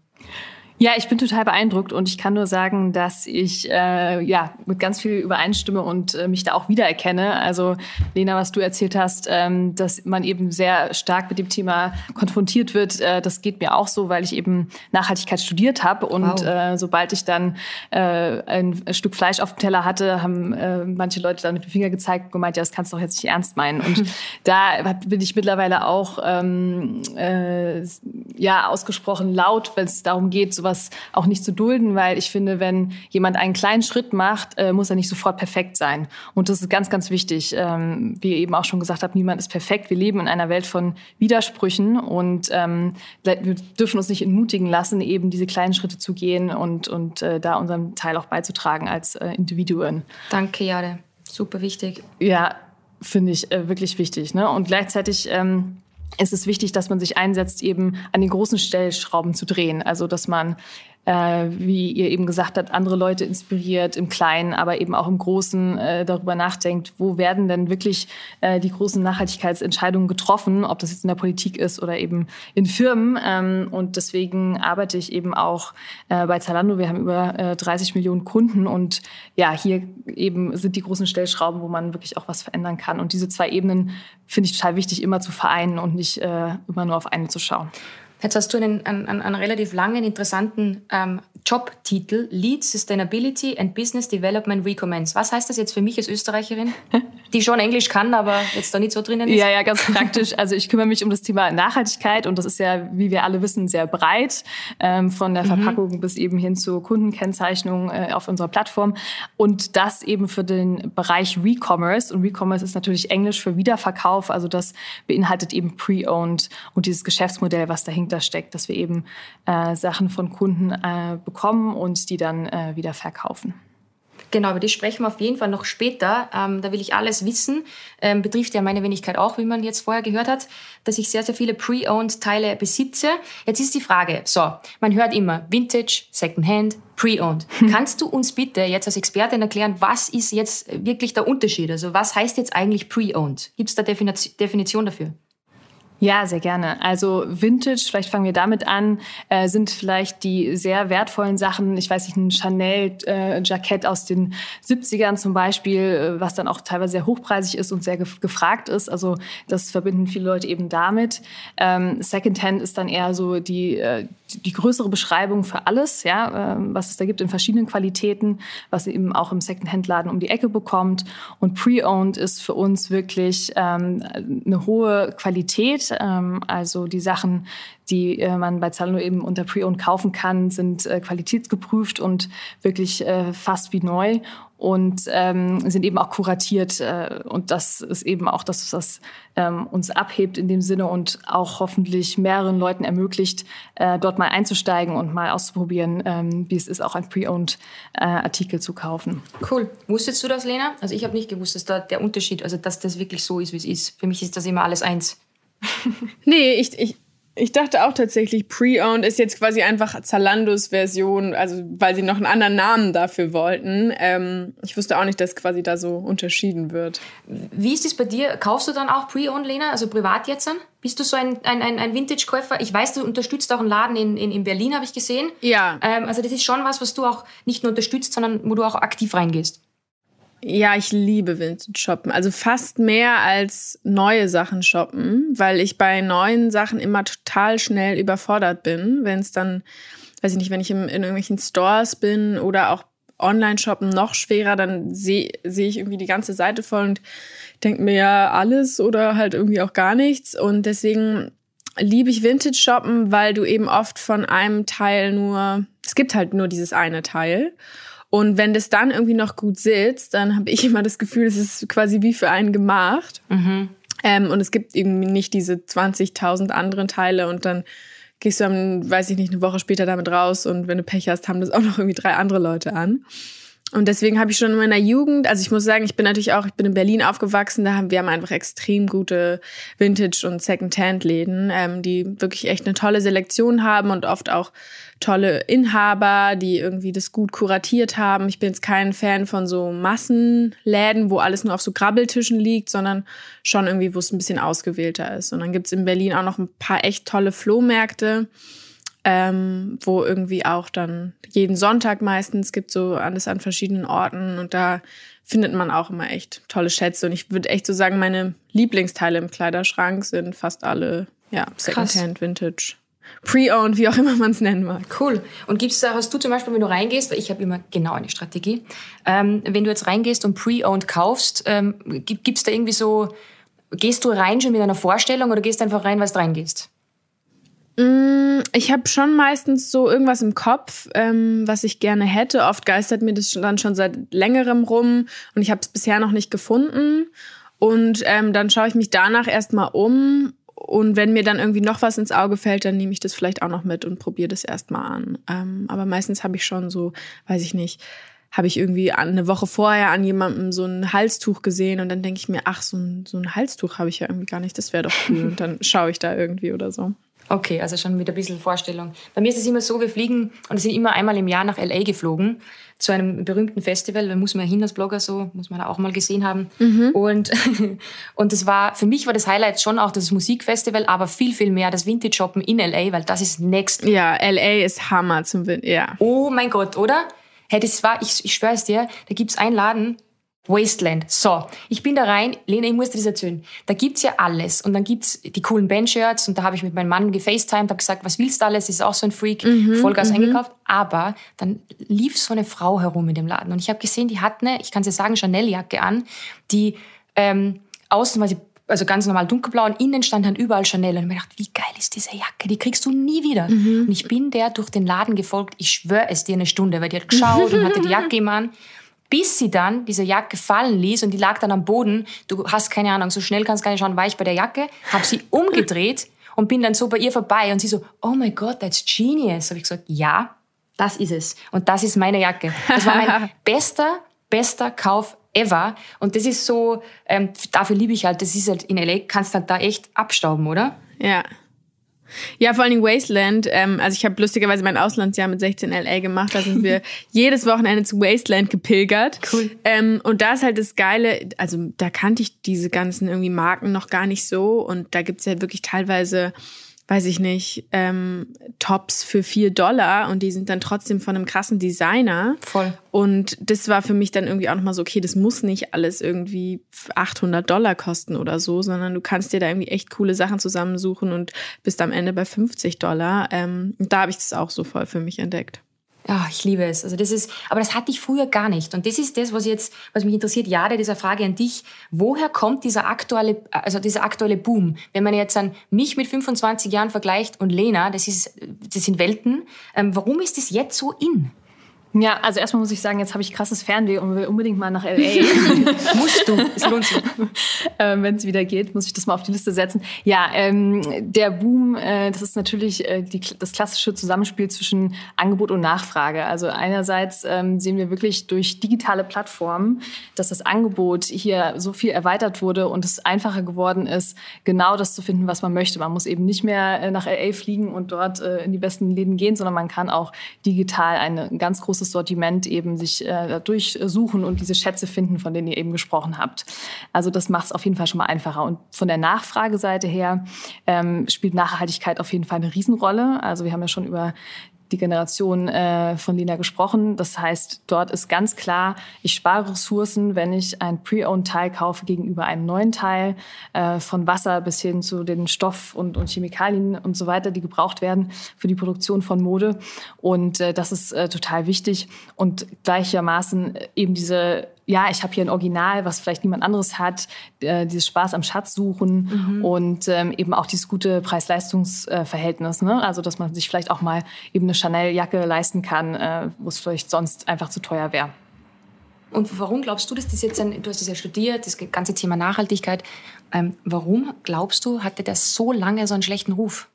Ja, ich bin total beeindruckt und ich kann nur sagen, dass ich äh, ja mit ganz viel übereinstimme und äh, mich da auch wiedererkenne. Also Lena, was du erzählt hast, ähm, dass man eben sehr stark mit dem Thema konfrontiert wird, äh, das geht mir auch so, weil ich eben Nachhaltigkeit studiert habe und wow. äh, sobald ich dann äh, ein Stück Fleisch auf dem Teller hatte, haben äh, manche Leute dann mit dem Finger gezeigt und gemeint, ja, das kannst du doch jetzt nicht ernst meinen. Und da bin ich mittlerweile auch ähm, äh, ja ausgesprochen laut, wenn es darum geht, sowas sowas auch nicht zu dulden, weil ich finde, wenn jemand einen kleinen Schritt macht, äh, muss er nicht sofort perfekt sein. Und das ist ganz, ganz wichtig. Ähm, wie ihr eben auch schon gesagt habt, niemand ist perfekt. Wir leben in einer Welt von Widersprüchen und ähm, wir dürfen uns nicht entmutigen lassen, eben diese kleinen Schritte zu gehen und, und äh, da unseren Teil auch beizutragen als äh, Individuen. Danke, Jade. Super wichtig. Ja, finde ich äh, wirklich wichtig. Ne? Und gleichzeitig ähm, ist es wichtig, dass man sich einsetzt, eben an den großen Stellschrauben zu drehen. Also, dass man äh, wie ihr eben gesagt habt, andere Leute inspiriert im Kleinen, aber eben auch im Großen äh, darüber nachdenkt, wo werden denn wirklich äh, die großen Nachhaltigkeitsentscheidungen getroffen, ob das jetzt in der Politik ist oder eben in Firmen. Ähm, und deswegen arbeite ich eben auch äh, bei Zalando. Wir haben über äh, 30 Millionen Kunden und ja, hier eben sind die großen Stellschrauben, wo man wirklich auch was verändern kann. Und diese zwei Ebenen finde ich total wichtig, immer zu vereinen und nicht äh, immer nur auf eine zu schauen. Jetzt hast du einen, einen, einen relativ langen, interessanten ähm, Jobtitel, Lead Sustainability and Business Development Recommends. Was heißt das jetzt für mich als Österreicherin, die schon Englisch kann, aber jetzt da nicht so drinnen ist? Ja, ja, ganz praktisch. Also ich kümmere mich um das Thema Nachhaltigkeit und das ist ja, wie wir alle wissen, sehr breit, ähm, von der mhm. Verpackung mhm. bis eben hin zur Kundenkennzeichnung äh, auf unserer Plattform und das eben für den Bereich Recommerce und Recommerce ist natürlich Englisch für Wiederverkauf, also das beinhaltet eben Pre-Owned und dieses Geschäftsmodell, was dahinter steckt, dass wir eben äh, Sachen von Kunden äh, bekommen und die dann äh, wieder verkaufen. Genau, über das sprechen wir auf jeden Fall noch später. Ähm, da will ich alles wissen. Ähm, betrifft ja meine Wenigkeit auch, wie man jetzt vorher gehört hat, dass ich sehr, sehr viele Pre-Owned-Teile besitze. Jetzt ist die Frage, so, man hört immer Vintage, Secondhand, Pre-Owned. Hm. Kannst du uns bitte jetzt als Expertin erklären, was ist jetzt wirklich der Unterschied? Also was heißt jetzt eigentlich Pre-Owned? Gibt es da Definition dafür? Ja, sehr gerne. Also Vintage, vielleicht fangen wir damit an, äh, sind vielleicht die sehr wertvollen Sachen. Ich weiß nicht, ein Chanel-Jackett äh, aus den 70ern zum Beispiel, äh, was dann auch teilweise sehr hochpreisig ist und sehr gef gefragt ist. Also das verbinden viele Leute eben damit. Ähm, Secondhand ist dann eher so die, äh, die größere Beschreibung für alles, ja, ähm, was es da gibt in verschiedenen Qualitäten, was eben auch im Secondhand-Laden um die Ecke bekommt. Und Pre-Owned ist für uns wirklich ähm, eine hohe Qualität ähm, also die Sachen, die äh, man bei Zalando eben unter Pre-Owned kaufen kann, sind äh, qualitätsgeprüft und wirklich äh, fast wie neu und ähm, sind eben auch kuratiert. Äh, und das ist eben auch das, was ähm, uns abhebt in dem Sinne und auch hoffentlich mehreren Leuten ermöglicht, äh, dort mal einzusteigen und mal auszuprobieren, ähm, wie es ist, auch ein Pre-Owned äh, zu kaufen. Cool. Wusstest du das, Lena? Also ich habe nicht gewusst, dass da der Unterschied, also dass das wirklich so ist, wie es ist. Für mich ist das immer alles eins. nee, ich, ich, ich dachte auch tatsächlich, Pre-Owned ist jetzt quasi einfach Zalandos Version, also weil sie noch einen anderen Namen dafür wollten. Ähm, ich wusste auch nicht, dass quasi da so unterschieden wird. Wie ist es bei dir? Kaufst du dann auch Pre-Owned, Lena, also privat jetzt? Dann? Bist du so ein, ein, ein, Vintage-Käufer? Ich weiß, du unterstützt auch einen Laden in, in, in Berlin, habe ich gesehen. Ja. Ähm, also das ist schon was, was du auch nicht nur unterstützt, sondern wo du auch aktiv reingehst. Ja, ich liebe Vintage shoppen. Also fast mehr als neue Sachen shoppen, weil ich bei neuen Sachen immer total schnell überfordert bin. Wenn es dann, weiß ich nicht, wenn ich in, in irgendwelchen Stores bin oder auch online shoppen noch schwerer, dann sehe seh ich irgendwie die ganze Seite voll und denke mir ja alles oder halt irgendwie auch gar nichts. Und deswegen liebe ich Vintage shoppen, weil du eben oft von einem Teil nur, es gibt halt nur dieses eine Teil. Und wenn das dann irgendwie noch gut sitzt, dann habe ich immer das Gefühl, es ist quasi wie für einen gemacht. Mhm. Ähm, und es gibt irgendwie nicht diese 20.000 anderen Teile und dann gehst du dann, weiß ich nicht, eine Woche später damit raus und wenn du Pech hast, haben das auch noch irgendwie drei andere Leute an. Und deswegen habe ich schon in meiner Jugend, also ich muss sagen, ich bin natürlich auch, ich bin in Berlin aufgewachsen, da haben wir haben einfach extrem gute Vintage- und Second-Hand-Läden, ähm, die wirklich echt eine tolle Selektion haben und oft auch tolle Inhaber, die irgendwie das gut kuratiert haben. Ich bin jetzt kein Fan von so Massenläden, wo alles nur auf so Grabbeltischen liegt, sondern schon irgendwie, wo es ein bisschen ausgewählter ist. Und dann gibt's in Berlin auch noch ein paar echt tolle Flohmärkte ähm, wo irgendwie auch dann jeden Sonntag meistens gibt so alles an verschiedenen Orten und da findet man auch immer echt tolle Schätze und ich würde echt so sagen, meine Lieblingsteile im Kleiderschrank sind fast alle ja Secondhand, Vintage. Pre-owned, wie auch immer man es nennen mag. Cool. Und gibt's da, hast du zum Beispiel, wenn du reingehst, weil ich habe immer genau eine Strategie, ähm, wenn du jetzt reingehst und Pre-owned kaufst, ähm, gibt's da irgendwie so, gehst du rein schon mit einer Vorstellung oder gehst du einfach rein, was du reingehst? Mm, ich habe schon meistens so irgendwas im Kopf, ähm, was ich gerne hätte. Oft geistert mir das dann schon seit längerem rum und ich habe es bisher noch nicht gefunden. Und ähm, dann schaue ich mich danach erstmal um. Und wenn mir dann irgendwie noch was ins Auge fällt, dann nehme ich das vielleicht auch noch mit und probiere das erstmal an. Ähm, aber meistens habe ich schon so, weiß ich nicht, habe ich irgendwie eine Woche vorher an jemandem so ein Halstuch gesehen und dann denke ich mir, ach, so ein, so ein Halstuch habe ich ja irgendwie gar nicht, das wäre doch cool. Und dann schaue ich da irgendwie oder so. Okay, also schon mit ein bisschen Vorstellung. Bei mir ist es immer so, wir fliegen und wir sind immer einmal im Jahr nach LA geflogen zu einem berühmten Festival. Da muss man ja hin als Blogger so, muss man da auch mal gesehen haben. Mhm. Und, und das war, für mich war das Highlight schon auch das Musikfestival, aber viel, viel mehr das Vintage Shoppen in LA, weil das ist next. Ja, LA ist Hammer zum Vintage, ja. Oh mein Gott, oder? Hey, das war, ich, ich schwör's dir, da gibt's einen Laden, Wasteland. So, ich bin da rein. Lena, ich muss dir das erzählen. Da gibt's ja alles. Und dann gibt's die coolen Bandshirts. Und da habe ich mit meinem Mann gefacetimed, habe gesagt, was willst du alles? Das ist auch so ein Freak. Mhm, Vollgas mhm. eingekauft. Aber dann lief so eine Frau herum in dem Laden. Und ich habe gesehen, die hat eine, ich kann sie sagen, Chanel-Jacke an, die ähm, außen war sie also ganz normal dunkelblau und innen stand dann überall Chanel. Und ich mir gedacht, wie geil ist diese Jacke? Die kriegst du nie wieder. Mhm. Und ich bin der durch den Laden gefolgt. Ich schwöre es dir eine Stunde, weil die hat geschaut und hatte die Jacke im an bis sie dann diese Jacke fallen ließ und die lag dann am Boden. Du hast keine Ahnung, so schnell kannst du gar nicht schauen, war ich bei der Jacke, habe sie umgedreht und bin dann so bei ihr vorbei und sie so, oh my God, that's genius. Habe ich gesagt, ja, das ist es und das ist meine Jacke. Das war mein bester, bester Kauf ever und das ist so, ähm, dafür liebe ich halt, das ist halt in LA, kannst du halt da echt abstauben, oder? Ja. Ja, vor allen Dingen Wasteland. Ähm, also ich habe lustigerweise mein Auslandsjahr mit 16 LA gemacht. Da sind wir jedes Wochenende zu Wasteland gepilgert. Cool. Ähm, und da ist halt das Geile, also da kannte ich diese ganzen irgendwie Marken noch gar nicht so. Und da gibt's ja wirklich teilweise weiß ich nicht, ähm, Tops für vier Dollar und die sind dann trotzdem von einem krassen Designer. Voll. Und das war für mich dann irgendwie auch nochmal so, okay, das muss nicht alles irgendwie 800 Dollar kosten oder so, sondern du kannst dir da irgendwie echt coole Sachen zusammensuchen und bist am Ende bei 50 Dollar. Ähm, da habe ich das auch so voll für mich entdeckt. Ja, ich liebe es. Also das ist, aber das hatte ich früher gar nicht. Und das ist das, was jetzt, was mich interessiert. Jade, dieser Frage an dich. Woher kommt dieser aktuelle, also dieser aktuelle Boom? Wenn man jetzt an mich mit 25 Jahren vergleicht und Lena, das ist, das sind Welten. Ähm, warum ist das jetzt so in? Ja, also erstmal muss ich sagen, jetzt habe ich krasses Fernweh und will unbedingt mal nach LA. Musst du, es lohnt sich. ähm, Wenn es wieder geht, muss ich das mal auf die Liste setzen. Ja, ähm, der Boom, äh, das ist natürlich äh, die, das klassische Zusammenspiel zwischen Angebot und Nachfrage. Also einerseits ähm, sehen wir wirklich durch digitale Plattformen, dass das Angebot hier so viel erweitert wurde und es einfacher geworden ist, genau das zu finden, was man möchte. Man muss eben nicht mehr äh, nach LA fliegen und dort äh, in die besten Läden gehen, sondern man kann auch digital eine ganz große großes Sortiment eben sich äh, durchsuchen und diese Schätze finden, von denen ihr eben gesprochen habt. Also das macht es auf jeden Fall schon mal einfacher. Und von der Nachfrageseite her ähm, spielt Nachhaltigkeit auf jeden Fall eine Riesenrolle. Also wir haben ja schon über die Generation äh, von Lina gesprochen. Das heißt, dort ist ganz klar, ich spare Ressourcen, wenn ich ein Pre-Owned-Teil kaufe gegenüber einem neuen Teil, äh, von Wasser bis hin zu den Stoff- und, und Chemikalien und so weiter, die gebraucht werden für die Produktion von Mode. Und äh, das ist äh, total wichtig. Und gleichermaßen eben diese ja, ich habe hier ein Original, was vielleicht niemand anderes hat, äh, dieses Spaß am Schatz suchen mhm. und ähm, eben auch dieses gute Preis-Leistungs-Verhältnis. Ne? Also, dass man sich vielleicht auch mal eben eine Chanel-Jacke leisten kann, äh, wo es vielleicht sonst einfach zu teuer wäre. Und warum glaubst du, dass das jetzt ein, du hast das ja studiert, das ganze Thema Nachhaltigkeit, ähm, warum glaubst du, hatte das so lange so einen schlechten Ruf?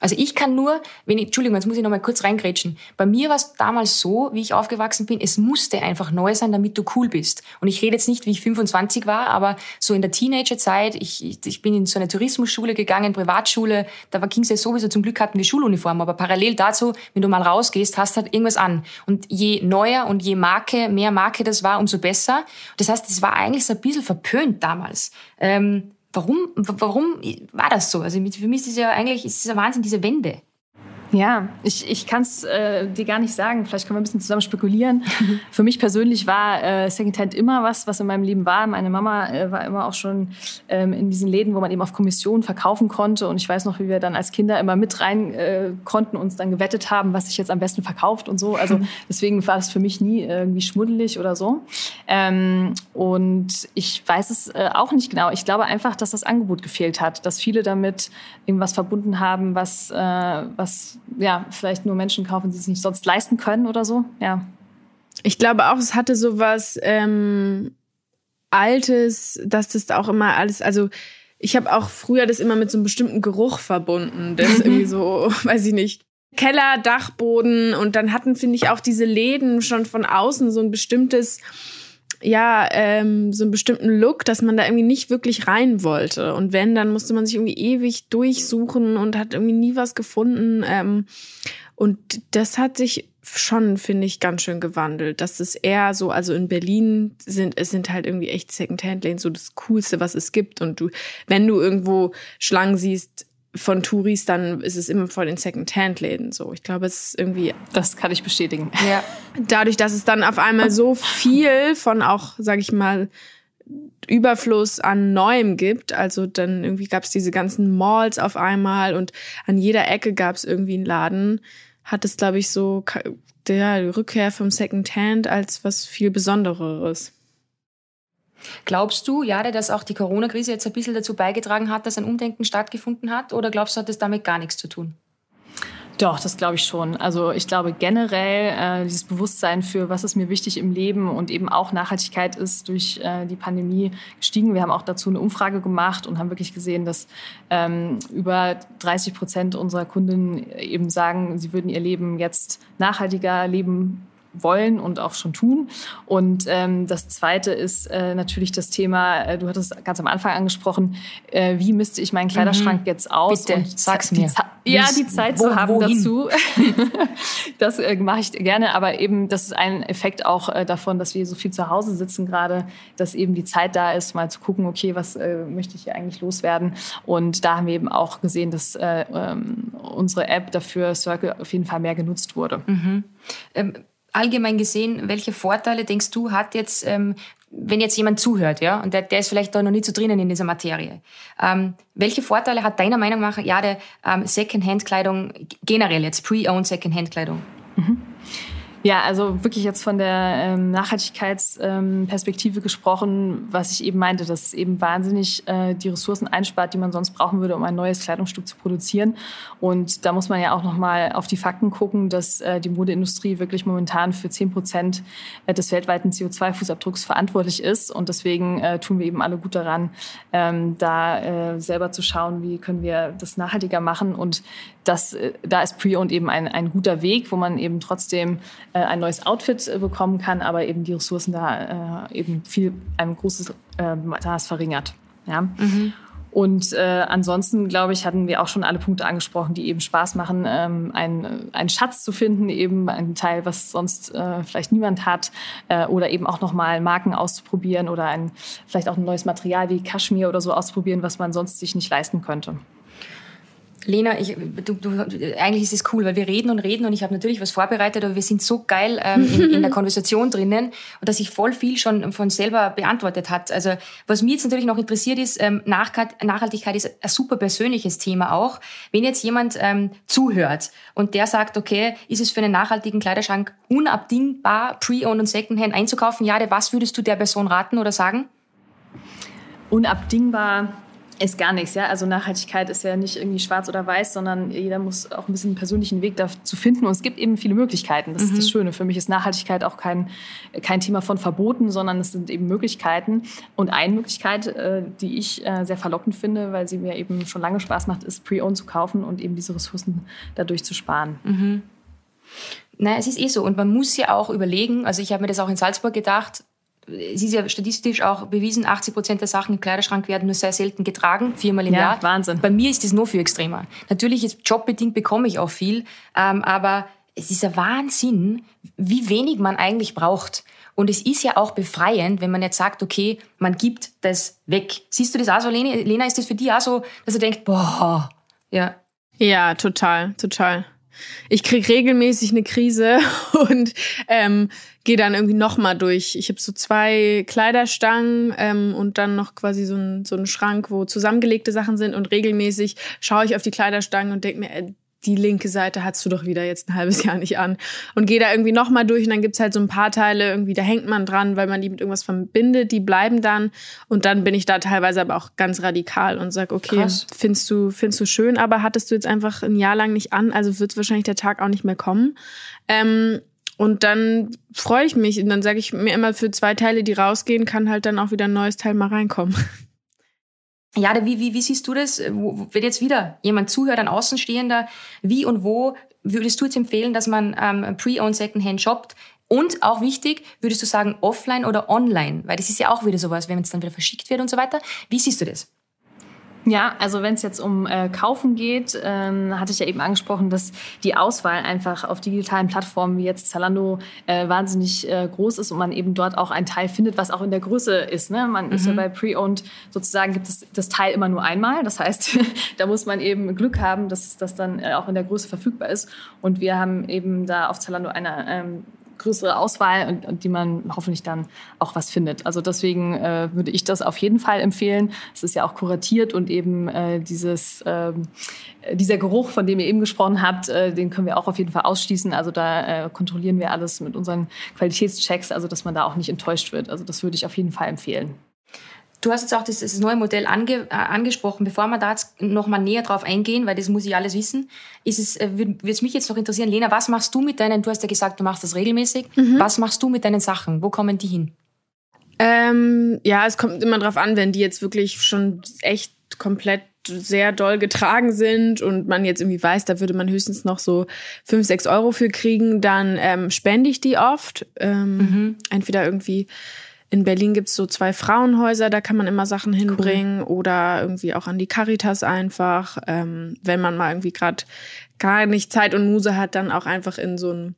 Also ich kann nur, wenn ich, Entschuldigung, jetzt muss ich noch mal kurz reingrätschen. Bei mir war es damals so, wie ich aufgewachsen bin, es musste einfach neu sein, damit du cool bist. Und ich rede jetzt nicht, wie ich 25 war, aber so in der Teenagerzeit, ich, ich bin in so eine Tourismusschule gegangen, Privatschule, da ging es ja sowieso, zum Glück hatten wir Schuluniformen, aber parallel dazu, wenn du mal rausgehst, hast halt irgendwas an. Und je neuer und je Marke, mehr Marke das war, umso besser. Das heißt, es war eigentlich so ein bisschen verpönt damals. Ähm, Warum, warum war das so? Also für mich ist es ja eigentlich, ist es ja Wahnsinn, diese Wende. Ja, ich, ich kann es äh, dir gar nicht sagen. Vielleicht können wir ein bisschen zusammen spekulieren. Für mich persönlich war äh, Secondhand immer was, was in meinem Leben war. Meine Mama äh, war immer auch schon ähm, in diesen Läden, wo man eben auf Kommission verkaufen konnte. Und ich weiß noch, wie wir dann als Kinder immer mit rein äh, konnten, uns dann gewettet haben, was sich jetzt am besten verkauft und so. Also deswegen war es für mich nie irgendwie schmuddelig oder so. Ähm, und ich weiß es äh, auch nicht genau. Ich glaube einfach, dass das Angebot gefehlt hat, dass viele damit irgendwas verbunden haben, was, äh, was ja, vielleicht nur Menschen kaufen, die es nicht sonst leisten können oder so. Ja. Ich glaube auch, es hatte sowas ähm, Altes, dass das auch immer alles, also ich habe auch früher das immer mit so einem bestimmten Geruch verbunden. Das irgendwie so, weiß ich nicht, Keller, Dachboden und dann hatten, finde ich, auch diese Läden schon von außen so ein bestimmtes ja, ähm, so einen bestimmten Look, dass man da irgendwie nicht wirklich rein wollte. Und wenn, dann musste man sich irgendwie ewig durchsuchen und hat irgendwie nie was gefunden. Ähm, und das hat sich schon, finde ich, ganz schön gewandelt. Das ist eher so, also in Berlin sind, es sind halt irgendwie echt Secondhand-Lanes so das Coolste, was es gibt. Und du, wenn du irgendwo Schlangen siehst, von Touris, dann ist es immer vor den Second-Hand-Läden so. Ich glaube, es ist irgendwie. Das kann ich bestätigen. Ja. Dadurch, dass es dann auf einmal so viel von auch, sag ich mal, Überfluss an Neuem gibt. Also dann irgendwie gab es diese ganzen Malls auf einmal und an jeder Ecke gab es irgendwie einen Laden. Hat es, glaube ich, so der Rückkehr vom Second-Hand als was viel Besondereres. Glaubst du, Jade, dass auch die Corona-Krise jetzt ein bisschen dazu beigetragen hat, dass ein Umdenken stattgefunden hat? Oder glaubst du, hat das damit gar nichts zu tun? Doch, das glaube ich schon. Also ich glaube generell, äh, dieses Bewusstsein für, was ist mir wichtig im Leben und eben auch Nachhaltigkeit ist durch äh, die Pandemie gestiegen. Wir haben auch dazu eine Umfrage gemacht und haben wirklich gesehen, dass ähm, über 30 Prozent unserer Kunden eben sagen, sie würden ihr Leben jetzt nachhaltiger leben wollen und auch schon tun. Und ähm, das Zweite ist äh, natürlich das Thema, äh, du hattest ganz am Anfang angesprochen, äh, wie misste ich meinen Kleiderschrank mhm. jetzt aus? Bitte, und sag's mir. ja, die Zeit wo, zu haben wohin? dazu. das äh, mache ich gerne, aber eben das ist ein Effekt auch äh, davon, dass wir so viel zu Hause sitzen gerade, dass eben die Zeit da ist, mal zu gucken, okay, was äh, möchte ich hier eigentlich loswerden? Und da haben wir eben auch gesehen, dass äh, ähm, unsere App dafür Circle auf jeden Fall mehr genutzt wurde. Mhm. Ähm, allgemein gesehen, welche Vorteile denkst du hat jetzt ähm, wenn jetzt jemand zuhört, ja, und der, der ist vielleicht da noch nicht so drinnen in dieser Materie, ähm, welche Vorteile hat deiner Meinung nach ja der ähm, Second-Hand-Kleidung generell jetzt Pre-Owned Second-Hand-Kleidung? Mhm. Ja, also wirklich jetzt von der ähm, Nachhaltigkeitsperspektive ähm, gesprochen, was ich eben meinte, dass es eben wahnsinnig äh, die Ressourcen einspart, die man sonst brauchen würde, um ein neues Kleidungsstück zu produzieren. Und da muss man ja auch nochmal auf die Fakten gucken, dass äh, die Modeindustrie wirklich momentan für zehn Prozent äh, des weltweiten CO2-Fußabdrucks verantwortlich ist. Und deswegen äh, tun wir eben alle gut daran, ähm, da äh, selber zu schauen, wie können wir das nachhaltiger machen. Und das, äh, da ist Pre-Owned eben ein, ein guter Weg, wo man eben trotzdem äh, ein neues Outfit äh, bekommen kann, aber eben die Ressourcen da äh, eben viel, ein großes äh, Maß verringert. Ja. Mhm. Und ansonsten, glaube ich, hatten wir auch schon alle Punkte angesprochen, die eben Spaß machen, ähm, einen, einen Schatz zu finden, eben ein Teil, was sonst vielleicht niemand hat, oder eben auch nochmal Marken auszuprobieren oder ein, vielleicht auch ein neues Material wie Kaschmir oder so auszuprobieren, was man sonst sich nicht leisten könnte. Lena, ich, du, du, eigentlich ist es cool, weil wir reden und reden und ich habe natürlich was vorbereitet, aber wir sind so geil ähm, in, in, der Konversation drinnen und dass sich voll viel schon von selber beantwortet hat. Also was mir jetzt natürlich noch interessiert ist, ähm, Nachhaltigkeit ist ein super persönliches Thema auch. Wenn jetzt jemand ähm, zuhört und der sagt, okay, ist es für einen nachhaltigen Kleiderschrank unabdingbar, Pre-Owned und Secondhand einzukaufen? Ja, was würdest du der Person raten oder sagen? Unabdingbar ist gar nichts, ja. Also Nachhaltigkeit ist ja nicht irgendwie schwarz oder weiß, sondern jeder muss auch ein bisschen einen persönlichen Weg dazu finden. Und es gibt eben viele Möglichkeiten. Das mhm. ist das mhm. Schöne. Für mich ist Nachhaltigkeit auch kein, kein Thema von Verboten, sondern es sind eben Möglichkeiten. Und eine Möglichkeit, äh, die ich äh, sehr verlockend finde, weil sie mir eben schon lange Spaß macht, ist Pre-Owned zu kaufen und eben diese Ressourcen dadurch zu sparen. Mhm. Naja, es ist eh so. Und man muss ja auch überlegen, also ich habe mir das auch in Salzburg gedacht, es ist ja statistisch auch bewiesen, 80 Prozent der Sachen im Kleiderschrank werden nur sehr selten getragen, viermal im ja, Jahr. Wahnsinn. Bei mir ist das noch viel extremer. Natürlich, jetzt jobbedingt bekomme ich auch viel, ähm, aber es ist ein Wahnsinn, wie wenig man eigentlich braucht. Und es ist ja auch befreiend, wenn man jetzt sagt, okay, man gibt das weg. Siehst du das auch so, Lena? Lena, ist das für dich auch so, dass du denkst, boah, ja. Ja, total, total ich krieg regelmäßig eine Krise und ähm, gehe dann irgendwie nochmal durch. Ich habe so zwei Kleiderstangen ähm, und dann noch quasi so ein, so ein Schrank, wo zusammengelegte Sachen sind und regelmäßig schaue ich auf die Kleiderstangen und denke mir, äh, die linke Seite hast du doch wieder jetzt ein halbes Jahr nicht an. Und gehe da irgendwie nochmal durch und dann gibt's halt so ein paar Teile, irgendwie, da hängt man dran, weil man die mit irgendwas verbindet, die bleiben dann. Und dann bin ich da teilweise aber auch ganz radikal und sag, okay, Krass. findest du, findest du schön, aber hattest du jetzt einfach ein Jahr lang nicht an, also wird wahrscheinlich der Tag auch nicht mehr kommen. Ähm, und dann freue ich mich und dann sage ich mir immer, für zwei Teile, die rausgehen, kann halt dann auch wieder ein neues Teil mal reinkommen. Ja, wie, wie, wie siehst du das, wenn jetzt wieder jemand zuhört, ein Außenstehender, wie und wo würdest du jetzt empfehlen, dass man ähm, Pre-Owned Secondhand shoppt? Und auch wichtig, würdest du sagen, offline oder online? Weil das ist ja auch wieder sowas, wenn es dann wieder verschickt wird und so weiter. Wie siehst du das? Ja, also wenn es jetzt um äh, Kaufen geht, ähm, hatte ich ja eben angesprochen, dass die Auswahl einfach auf digitalen Plattformen wie jetzt Zalando äh, wahnsinnig äh, groß ist und man eben dort auch ein Teil findet, was auch in der Größe ist. Ne? Man mhm. ist ja mhm. bei Pre-Owned sozusagen gibt es das Teil immer nur einmal. Das heißt, da muss man eben Glück haben, dass das dann äh, auch in der Größe verfügbar ist. Und wir haben eben da auf Zalando eine ähm, größere Auswahl und, und, die man hoffentlich dann auch was findet. Also deswegen äh, würde ich das auf jeden Fall empfehlen. Es ist ja auch kuratiert und eben äh, dieses, äh, dieser Geruch, von dem ihr eben gesprochen habt, äh, den können wir auch auf jeden Fall ausschließen. Also da äh, kontrollieren wir alles mit unseren Qualitätschecks, also dass man da auch nicht enttäuscht wird. Also das würde ich auf jeden Fall empfehlen. Du hast jetzt auch das, neue Modell ange, äh, angesprochen. Bevor wir da jetzt noch mal näher drauf eingehen, weil das muss ich alles wissen, ist es, äh, würde es mich jetzt noch interessieren, Lena, was machst du mit deinen, du hast ja gesagt, du machst das regelmäßig. Mhm. Was machst du mit deinen Sachen? Wo kommen die hin? Ähm, ja, es kommt immer drauf an, wenn die jetzt wirklich schon echt komplett sehr doll getragen sind und man jetzt irgendwie weiß, da würde man höchstens noch so fünf, sechs Euro für kriegen, dann ähm, spende ich die oft. Ähm, mhm. Entweder irgendwie In Berlin gibt's so zwei Frauenhäuser, da kann man immer Sachen hinbringen cool. oder irgendwie auch an die Caritas einfach. Ähm, wenn man mal irgendwie gerade gar nicht Zeit und Muse hat, dann auch einfach in so ein,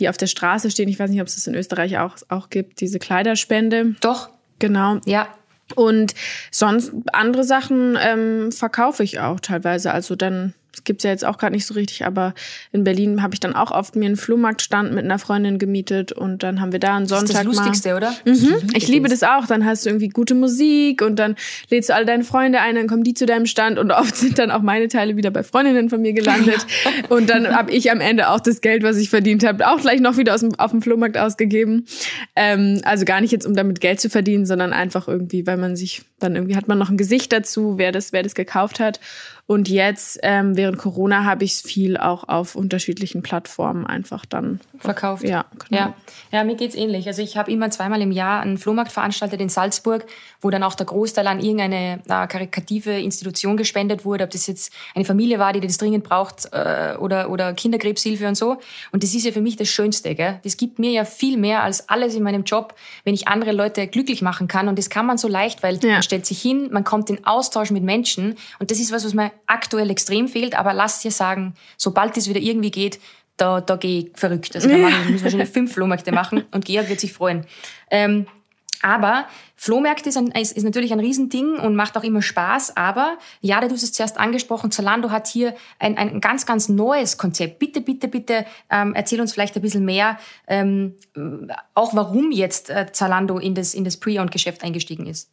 die auf der Straße stehen. Ich weiß nicht, ob es das in Österreich auch, auch gibt, diese Kleiderspende. Doch. Genau. Ja. Und sonst andere Sachen ähm, verkaufe ich auch teilweise. Also dann das gibt's ja jetzt auch gerade nicht so richtig, aber in Berlin habe ich dann auch oft mir einen Flohmarktstand mit einer Freundin gemietet und dann haben wir da einen Sonntag das ist das Lustigste, mal. oder? Mhm. Ich liebe das auch. Dann hast du irgendwie gute Musik und dann lädst du alle deine Freunde ein, dann kommen die zu deinem Stand und oft sind dann auch meine Teile wieder bei Freundinnen von mir gelandet. und dann habe ich am Ende auch das Geld, was ich verdient habe, auch gleich noch wieder aus dem, auf dem Flohmarkt ausgegeben. Ähm, also gar nicht jetzt, um damit Geld zu verdienen, sondern einfach irgendwie, weil man sich dann irgendwie hat man noch ein Gesicht dazu, wer das, wer das gekauft hat. Und jetzt ähm, während Corona habe ich es viel auch auf unterschiedlichen Plattformen einfach dann verkauft. Ja, genau. ja. ja mir geht's ähnlich. Also ich habe immer zweimal im Jahr einen Flohmarkt veranstaltet in Salzburg, wo dann auch der Großteil an irgendeine äh, karikative Institution gespendet wurde, ob das jetzt eine Familie war, die das dringend braucht äh, oder, oder Kinderkrebshilfe und so. Und das ist ja für mich das Schönste. Gell? Das gibt mir ja viel mehr als alles in meinem Job, wenn ich andere Leute glücklich machen kann. Und das kann man so leicht, weil ja. man stellt sich hin, man kommt in Austausch mit Menschen. Und das ist was, was man aktuell extrem fehlt, aber lasst dir sagen, sobald es wieder irgendwie geht, da, da gehe ich verrückt. Also da mache ich, muss wahrscheinlich fünf Flohmärkte machen und Georg wird sich freuen. Ähm, aber Flohmärkte ist, ein, ist, ist natürlich ein Riesending und macht auch immer Spaß. Aber ja, du hast es zuerst angesprochen, Zalando hat hier ein, ein ganz, ganz neues Konzept. Bitte, bitte, bitte ähm, erzähl uns vielleicht ein bisschen mehr, ähm, auch warum jetzt äh, Zalando in das, in das Pre-Owned-Geschäft eingestiegen ist.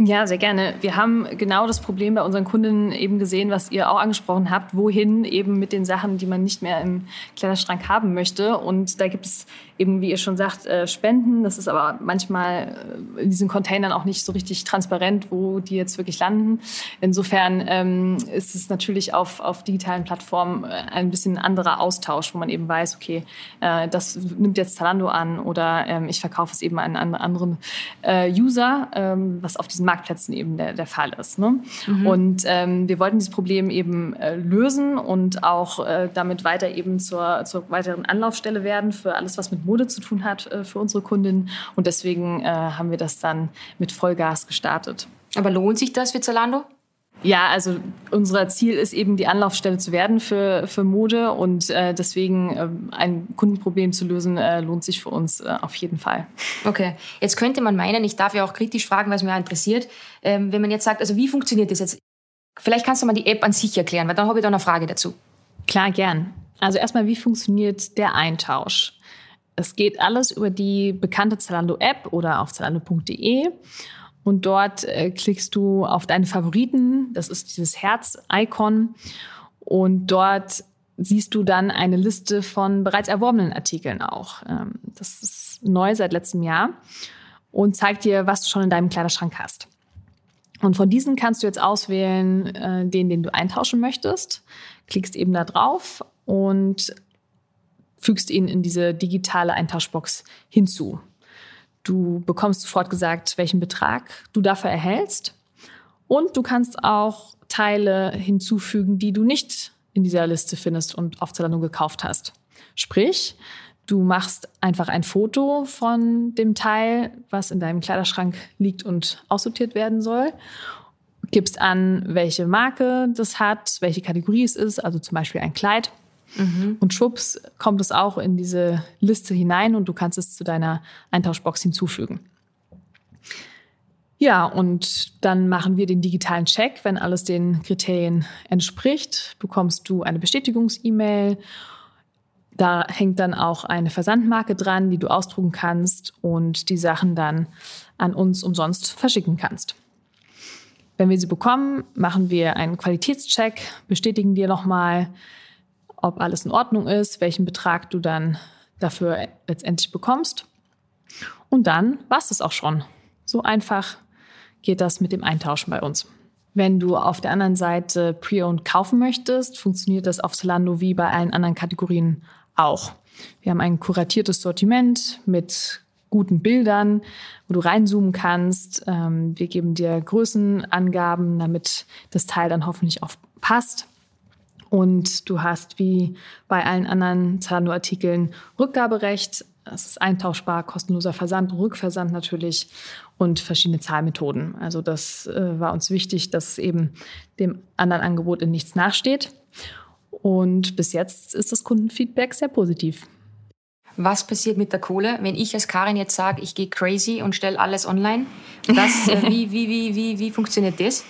Ja, sehr gerne. Wir haben genau das Problem bei unseren Kunden eben gesehen, was ihr auch angesprochen habt, wohin eben mit den Sachen, die man nicht mehr im Kleiderschrank haben möchte. Und da gibt es eben, wie ihr schon sagt, äh, Spenden. Das ist aber manchmal äh, in diesen Containern auch nicht so richtig transparent, wo die jetzt wirklich landen. Insofern ähm, ist es natürlich auf, auf digitalen Plattformen äh, ein bisschen anderer Austausch, wo man eben weiß, okay, äh, das nimmt jetzt Zalando an oder ähm, ich verkaufe es eben an einen anderen äh, User, ähm, was auf diesen Marktplätzen eben der, der Fall ist. Ne? Mhm. Und ähm, wir wollten dieses Problem eben äh, lösen und auch damit weiter eben zur, zur weiteren Anlaufstelle werden für alles, was mit Mode zu tun hat äh, für unsere Kundinnen. Und deswegen äh, haben wir das dann mit Vollgas gestartet. Aber lohnt sich das für Zalando? Ja, also unser Ziel ist eben, die Anlaufstelle zu werden für, für Mode und äh, deswegen äh, ein Kundenproblem zu lösen, äh, lohnt sich für uns äh, auf jeden Fall. Okay, jetzt könnte man meinen, ich darf ja auch kritisch fragen, was mich interessiert, ähm, wenn man jetzt sagt, also wie funktioniert das jetzt? Vielleicht kannst du mal die App an sich erklären, weil dann habe ich da eine Frage dazu. Klar, gern. Also erstmal, wie funktioniert der Eintausch? Es geht alles über die bekannte Zalando-App oder auf zalando.de. Und dort äh, klickst du auf deine Favoriten. Das ist dieses Herz-Icon. Und dort siehst du dann eine Liste von bereits erworbenen Artikeln auch. Ähm, das ist neu seit letztem Jahr und zeigt dir, was du schon in deinem Kleiderschrank hast. Und von diesen kannst du jetzt auswählen, äh, den, den du eintauschen möchtest. Klickst eben da drauf und fügst ihn in diese digitale Eintauschbox hinzu. Du bekommst sofort gesagt, welchen Betrag du dafür erhältst. Und du kannst auch Teile hinzufügen, die du nicht in dieser Liste findest und auf Zalando gekauft hast. Sprich, du machst einfach ein Foto von dem Teil, was in deinem Kleiderschrank liegt und aussortiert werden soll, gibst an, welche Marke das hat, welche Kategorie es ist, also zum Beispiel ein Kleid Mhm. Und schwupps kommt es auch in diese Liste hinein und du kannst es zu deiner Eintauschbox hinzufügen. Ja, und dann machen wir den digitalen Check. Wenn alles den Kriterien entspricht, bekommst du eine Bestätigungs-E-Mail. Da hängt dann auch eine Versandmarke dran, die du ausdrucken kannst und die Sachen dann an uns umsonst verschicken kannst. Wenn wir sie bekommen, machen wir einen Qualitätscheck, bestätigen dir nochmal, ob alles in Ordnung ist, welchen Betrag du dann dafür letztendlich bekommst. Und dann war es auch schon. So einfach geht das mit dem Eintauschen bei uns. Wenn du auf der anderen Seite Pre-Owned kaufen möchtest, funktioniert das auf Zalando wie bei allen anderen Kategorien auch. Wir haben ein kuratiertes Sortiment mit guten Bildern, wo du reinzoomen kannst. Ähm, wir geben dir Größenangaben, damit das Teil dann hoffentlich auch passt. Und du hast wie bei allen anderen Zalando-Artikeln Rückgaberecht. Es ist eintauschbar, kostenloser Versand, Rückversand natürlich und verschiedene Zahlmethoden. Also das äh, war uns wichtig, dass eben dem anderen Angebot in nichts nachsteht. Und bis jetzt ist das Kundenfeedback sehr positiv. Was passiert mit der Kohle, wenn ich als Karin jetzt sage, ich gehe crazy und stelle alles online? Das, äh, wie, wie, wie, wie, wie funktioniert das?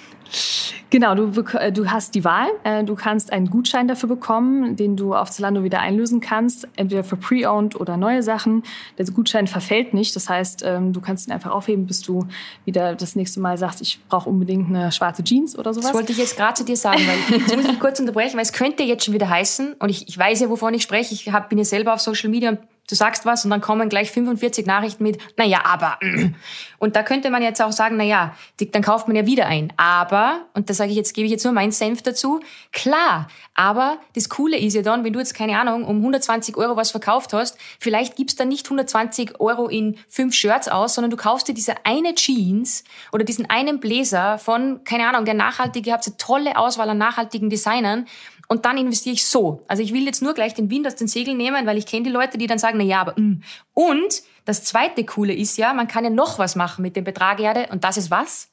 Genau, du, äh, du hast die Wahl. Äh, du kannst einen Gutschein dafür bekommen, den du auf Zalando wieder einlösen kannst, entweder für Pre-Owned oder neue Sachen. Der Gutschein verfällt nicht. Das heißt, ähm, du kannst ihn einfach aufheben, bis du wieder das nächste Mal sagst, ich brauche unbedingt eine schwarze Jeans oder sowas. Das wollte ich jetzt gerade zu dir sagen, weil jetzt muss ich kurz unterbrechen, weil es könnte jetzt schon wieder heißen, und ich, ich weiß ja, wovon ich spreche, ich hab, bin ja selber auf Social Media und du sagst was und dann kommen gleich 45 Nachrichten mit, na ja, aber. Und da könnte man jetzt auch sagen, na ja, dann kauft man ja wieder ein. Aber, und da sage ich jetzt, gebe ich jetzt nur meinen Senf dazu, klar, aber das Coole ist ja dann, wenn du jetzt, keine Ahnung, um 120 Euro was verkauft hast, vielleicht gibst dann nicht 120 Euro in fünf Shirts aus, sondern du kaufst dir diese eine Jeans oder diesen einen Bläser von, keine Ahnung, der nachhaltige, habt eine tolle Auswahl an nachhaltigen Designern und dann investiere ich so. Also ich will jetzt nur gleich den Wind aus den Segeln nehmen, weil ich kenne die Leute, die dann sagen, na ja, aber mm. und das zweite coole ist ja, man kann ja noch was machen mit dem Betrag Erde und das ist was?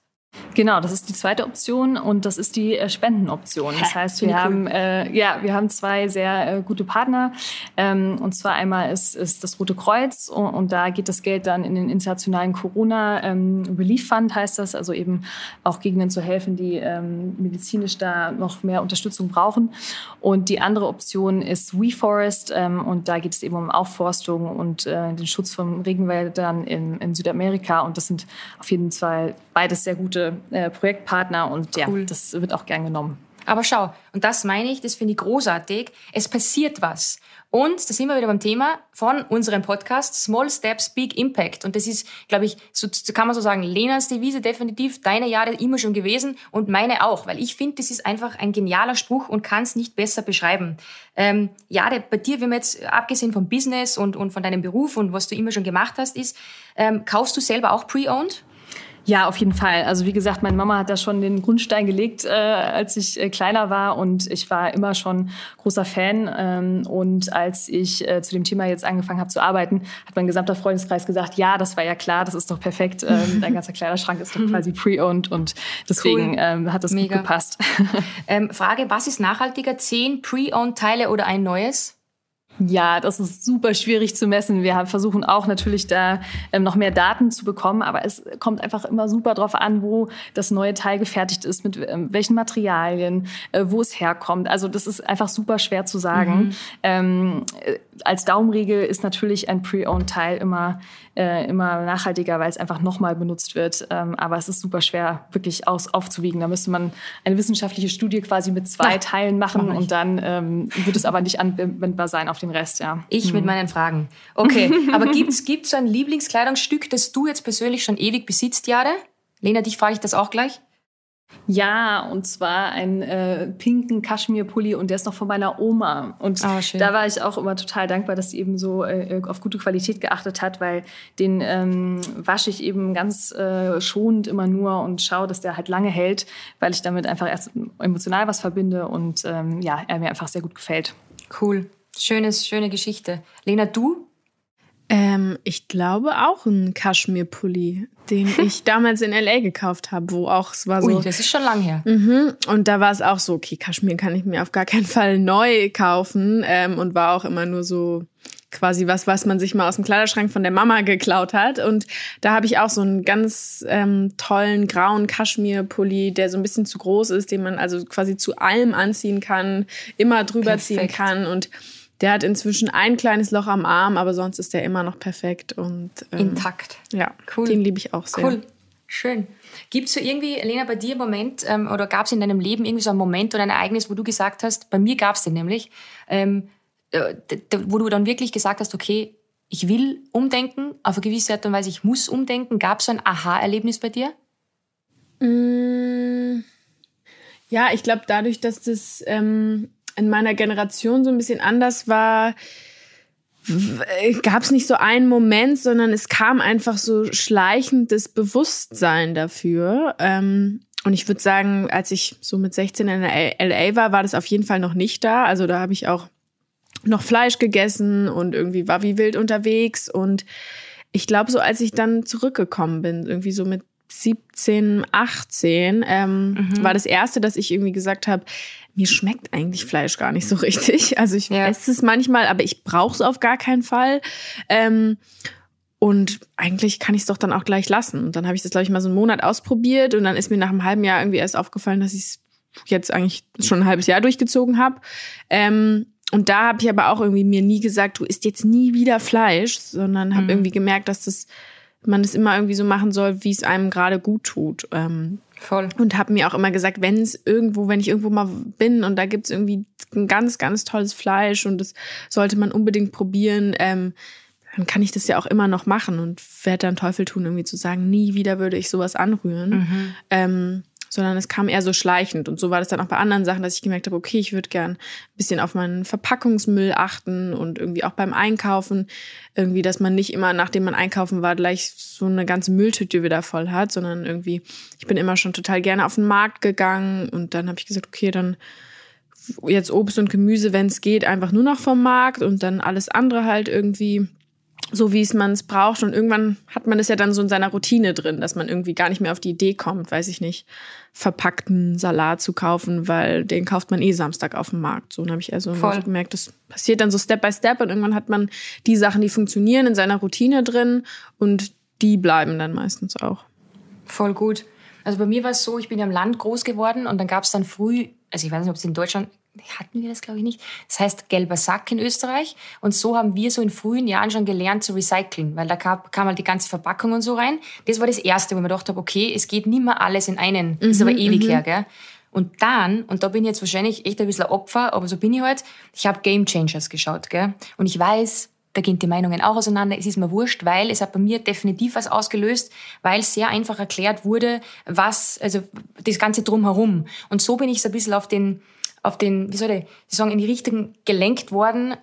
Genau, das ist die zweite Option und das ist die äh, Spendenoption. Das heißt, wir haben äh, ja, wir haben zwei sehr äh, gute Partner. Ähm, und zwar einmal ist, ist das Rote Kreuz und, und, da geht das Geld dann in den internationalen Corona ähm, Relief Fund heißt das, also eben auch Gegenden zu helfen, die ähm, medizinisch da noch mehr Unterstützung brauchen. Und die andere Option ist WeForest ähm, und da geht es eben um Aufforstung und äh, den Schutz von Regenwäldern in, in Südamerika und das sind auf jeden Fall beides sehr gute äh, Projektpartner und cool. ja, das wird auch gern genommen. Aber schau, und das meine ich, das finde ich großartig. Es passiert was. Und da sind wir wieder beim Thema von unserem Podcast Small Steps, Big Impact. Und das ist, glaube ich, so kann man so sagen, Lenas Devise definitiv, deine Jahre immer schon gewesen und meine auch, weil ich finde, das ist einfach ein genialer Spruch und kann es nicht besser beschreiben. Ähm, ja, bei dir, wenn wir jetzt abgesehen vom Business und, und von deinem Beruf und was du immer schon gemacht hast, ist, ähm, kaufst du selber auch pre-owned? Ja, auf jeden Fall. Also wie gesagt, meine Mama hat da schon den Grundstein gelegt, äh, als ich äh, kleiner war und ich war immer schon großer Fan. Ähm, und als ich äh, zu dem Thema jetzt angefangen habe zu arbeiten, hat mein gesamter Freundeskreis gesagt, ja, das war ja klar, das ist doch perfekt. Ähm, dein ganzer Kleiderschrank ist doch quasi pre-owned und deswegen cool. ähm, hat das Mega. gut gepasst. Ähm, Frage, was ist nachhaltiger? Zehn pre-owned Teile oder ein neues? Ja, das ist super schwierig zu messen. Wir versuchen auch natürlich da ähm, noch mehr Daten zu bekommen, aber es kommt einfach immer super drauf an, wo das neue Teil gefertigt ist, mit ähm, welchen Materialien, äh, wo es herkommt. Also das ist einfach super schwer zu sagen. Mhm. Ähm, äh, als Daumenregel ist natürlich ein Pre-Owned Teil immer äh, immer nachhaltiger, weil es einfach nochmal benutzt wird. Ähm, aber es ist super schwer wirklich aus, aufzuwiegen. Da müsste man eine wissenschaftliche Studie quasi mit zwei ja, Teilen machen und dann ähm, wird es aber nicht anwendbar sein auf den Rest. Ja. Ich hm. mit meinen Fragen. Okay, aber gibt es so ein Lieblingskleidungsstück, das du jetzt persönlich schon ewig besitzt, Jade? Lena, dich frage ich das auch gleich. Ja, und zwar einen äh, pinken Kaschmir-Pulli und der ist noch von meiner Oma. Und oh, da war ich auch immer total dankbar, dass sie eben so äh, auf gute Qualität geachtet hat, weil den ähm, wasche ich eben ganz äh, schonend immer nur und schaue, dass der halt lange hält, weil ich damit einfach erst emotional was verbinde und ähm, ja, er mir einfach sehr gut gefällt. Cool. Schönes, schöne Geschichte. Lena, du? Ähm, ich glaube auch ein Kaschmir-Pulli, den ich damals in LA gekauft habe, wo auch es war so. Ui, das ist schon lang her. Mhm, und da war es auch so, okay, Kaschmir kann ich mir auf gar keinen Fall neu kaufen ähm, und war auch immer nur so quasi was, was man sich mal aus dem Kleiderschrank von der Mama geklaut hat. Und da habe ich auch so einen ganz ähm, tollen grauen Kaschmir-Pulli, der so ein bisschen zu groß ist, den man also quasi zu allem anziehen kann, immer drüber Perfekt. ziehen kann und der hat inzwischen ein kleines Loch am Arm, aber sonst ist der immer noch perfekt und ähm, intakt. Ja, cool. Den liebe ich auch sehr. Cool. Schön. Gibt es so irgendwie, Lena, bei dir einen Moment ähm, oder gab es in deinem Leben irgendwie so einen Moment oder ein Ereignis, wo du gesagt hast, bei mir gab es den nämlich, ähm, äh, wo du dann wirklich gesagt hast, okay, ich will umdenken, auf eine gewisse Art und Weise, ich muss umdenken. Gab es so ein Aha-Erlebnis bei dir? Mm, ja, ich glaube, dadurch, dass das ähm, in meiner Generation so ein bisschen anders war, gab es nicht so einen Moment, sondern es kam einfach so schleichend das Bewusstsein dafür. Ähm, und ich würde sagen, als ich so mit 16 in der LA war, war das auf jeden Fall noch nicht da. Also da habe ich auch noch Fleisch gegessen und irgendwie war wie wild unterwegs. Und ich glaube, so als ich dann zurückgekommen bin, irgendwie so mit 17, 18, ähm, mhm. war das erste, dass ich irgendwie gesagt habe, mir schmeckt eigentlich Fleisch gar nicht so richtig. Also ich ja. esse es manchmal, aber ich brauche es auf gar keinen Fall. Ähm, und eigentlich kann ich es doch dann auch gleich lassen. Und dann habe ich das, glaube ich, mal so einen Monat ausprobiert und dann ist mir nach einem halben Jahr irgendwie erst aufgefallen, dass ich es jetzt eigentlich schon ein halbes Jahr durchgezogen habe. Ähm, und da habe ich aber auch irgendwie mir nie gesagt, du isst jetzt nie wieder Fleisch, sondern habe mhm. irgendwie gemerkt, dass das man das immer irgendwie so machen soll, wie es einem gerade gut tut. Ähm, Voll. Und habe mir auch immer gesagt, wenn es irgendwo, wenn ich irgendwo mal bin und da gibt's irgendwie ein ganz, ganz tolles Fleisch und das sollte man unbedingt probieren, ähm, dann kann ich das ja auch immer noch machen und werde dann Teufel tun, irgendwie zu sagen, nie wieder würde ich sowas anrühren. Mhm. Ähm, sondern es kam eher so schleichend. Und so war das dann auch bei anderen Sachen, dass ich gemerkt habe, okay, ich würde gern ein bisschen auf meinen Verpackungsmüll achten und irgendwie auch beim Einkaufen, irgendwie, dass man nicht immer, nachdem man einkaufen war, gleich so eine ganze Mülltüte wieder voll hat, sondern irgendwie, ich bin immer schon total gerne auf den Markt gegangen. Und dann habe ich gesagt, okay, dann jetzt Obst und Gemüse, wenn es geht, einfach nur noch vom Markt und dann alles andere halt irgendwie so wie es man es braucht. Und irgendwann hat man es ja dann so in seiner Routine drin, dass man irgendwie gar nicht mehr auf die Idee kommt, weiß ich nicht, verpackten Salat zu kaufen, weil den kauft man eh Samstag auf dem Markt. So, dann habe ich also so gemerkt, das passiert dann so Step by Step und irgendwann hat man die Sachen, die funktionieren, in seiner Routine drin und die bleiben dann meistens auch. Voll gut. Also bei mir war es so, ich bin ja im Land groß geworden und dann gab es dann früh, also ich weiß nicht, ob es in Deutschland hatten wir das, glaube ich, nicht. Das heißt gelber Sack in Österreich. Und so haben wir so in frühen Jahren schon gelernt zu recyceln, weil da kam, kam halt die ganze Verpackung und so rein. Das war das Erste, wo ich mir gedacht habe, okay, es geht nicht mehr alles in einen. Mhm, das ist aber mhm, ewig mhm. her, gell? Und dann, und da bin ich jetzt wahrscheinlich echt ein bisschen Opfer, aber so bin ich halt, ich habe Game Changers geschaut, gell? Und ich weiß, da gehen die Meinungen auch auseinander. Es ist mir wurscht, weil es hat bei mir definitiv was ausgelöst, weil sehr einfach erklärt wurde, was, also das Ganze drumherum. Und so bin ich so ein bisschen auf den, auf den, wie soll ich sagen, in die Richtung gelenkt worden.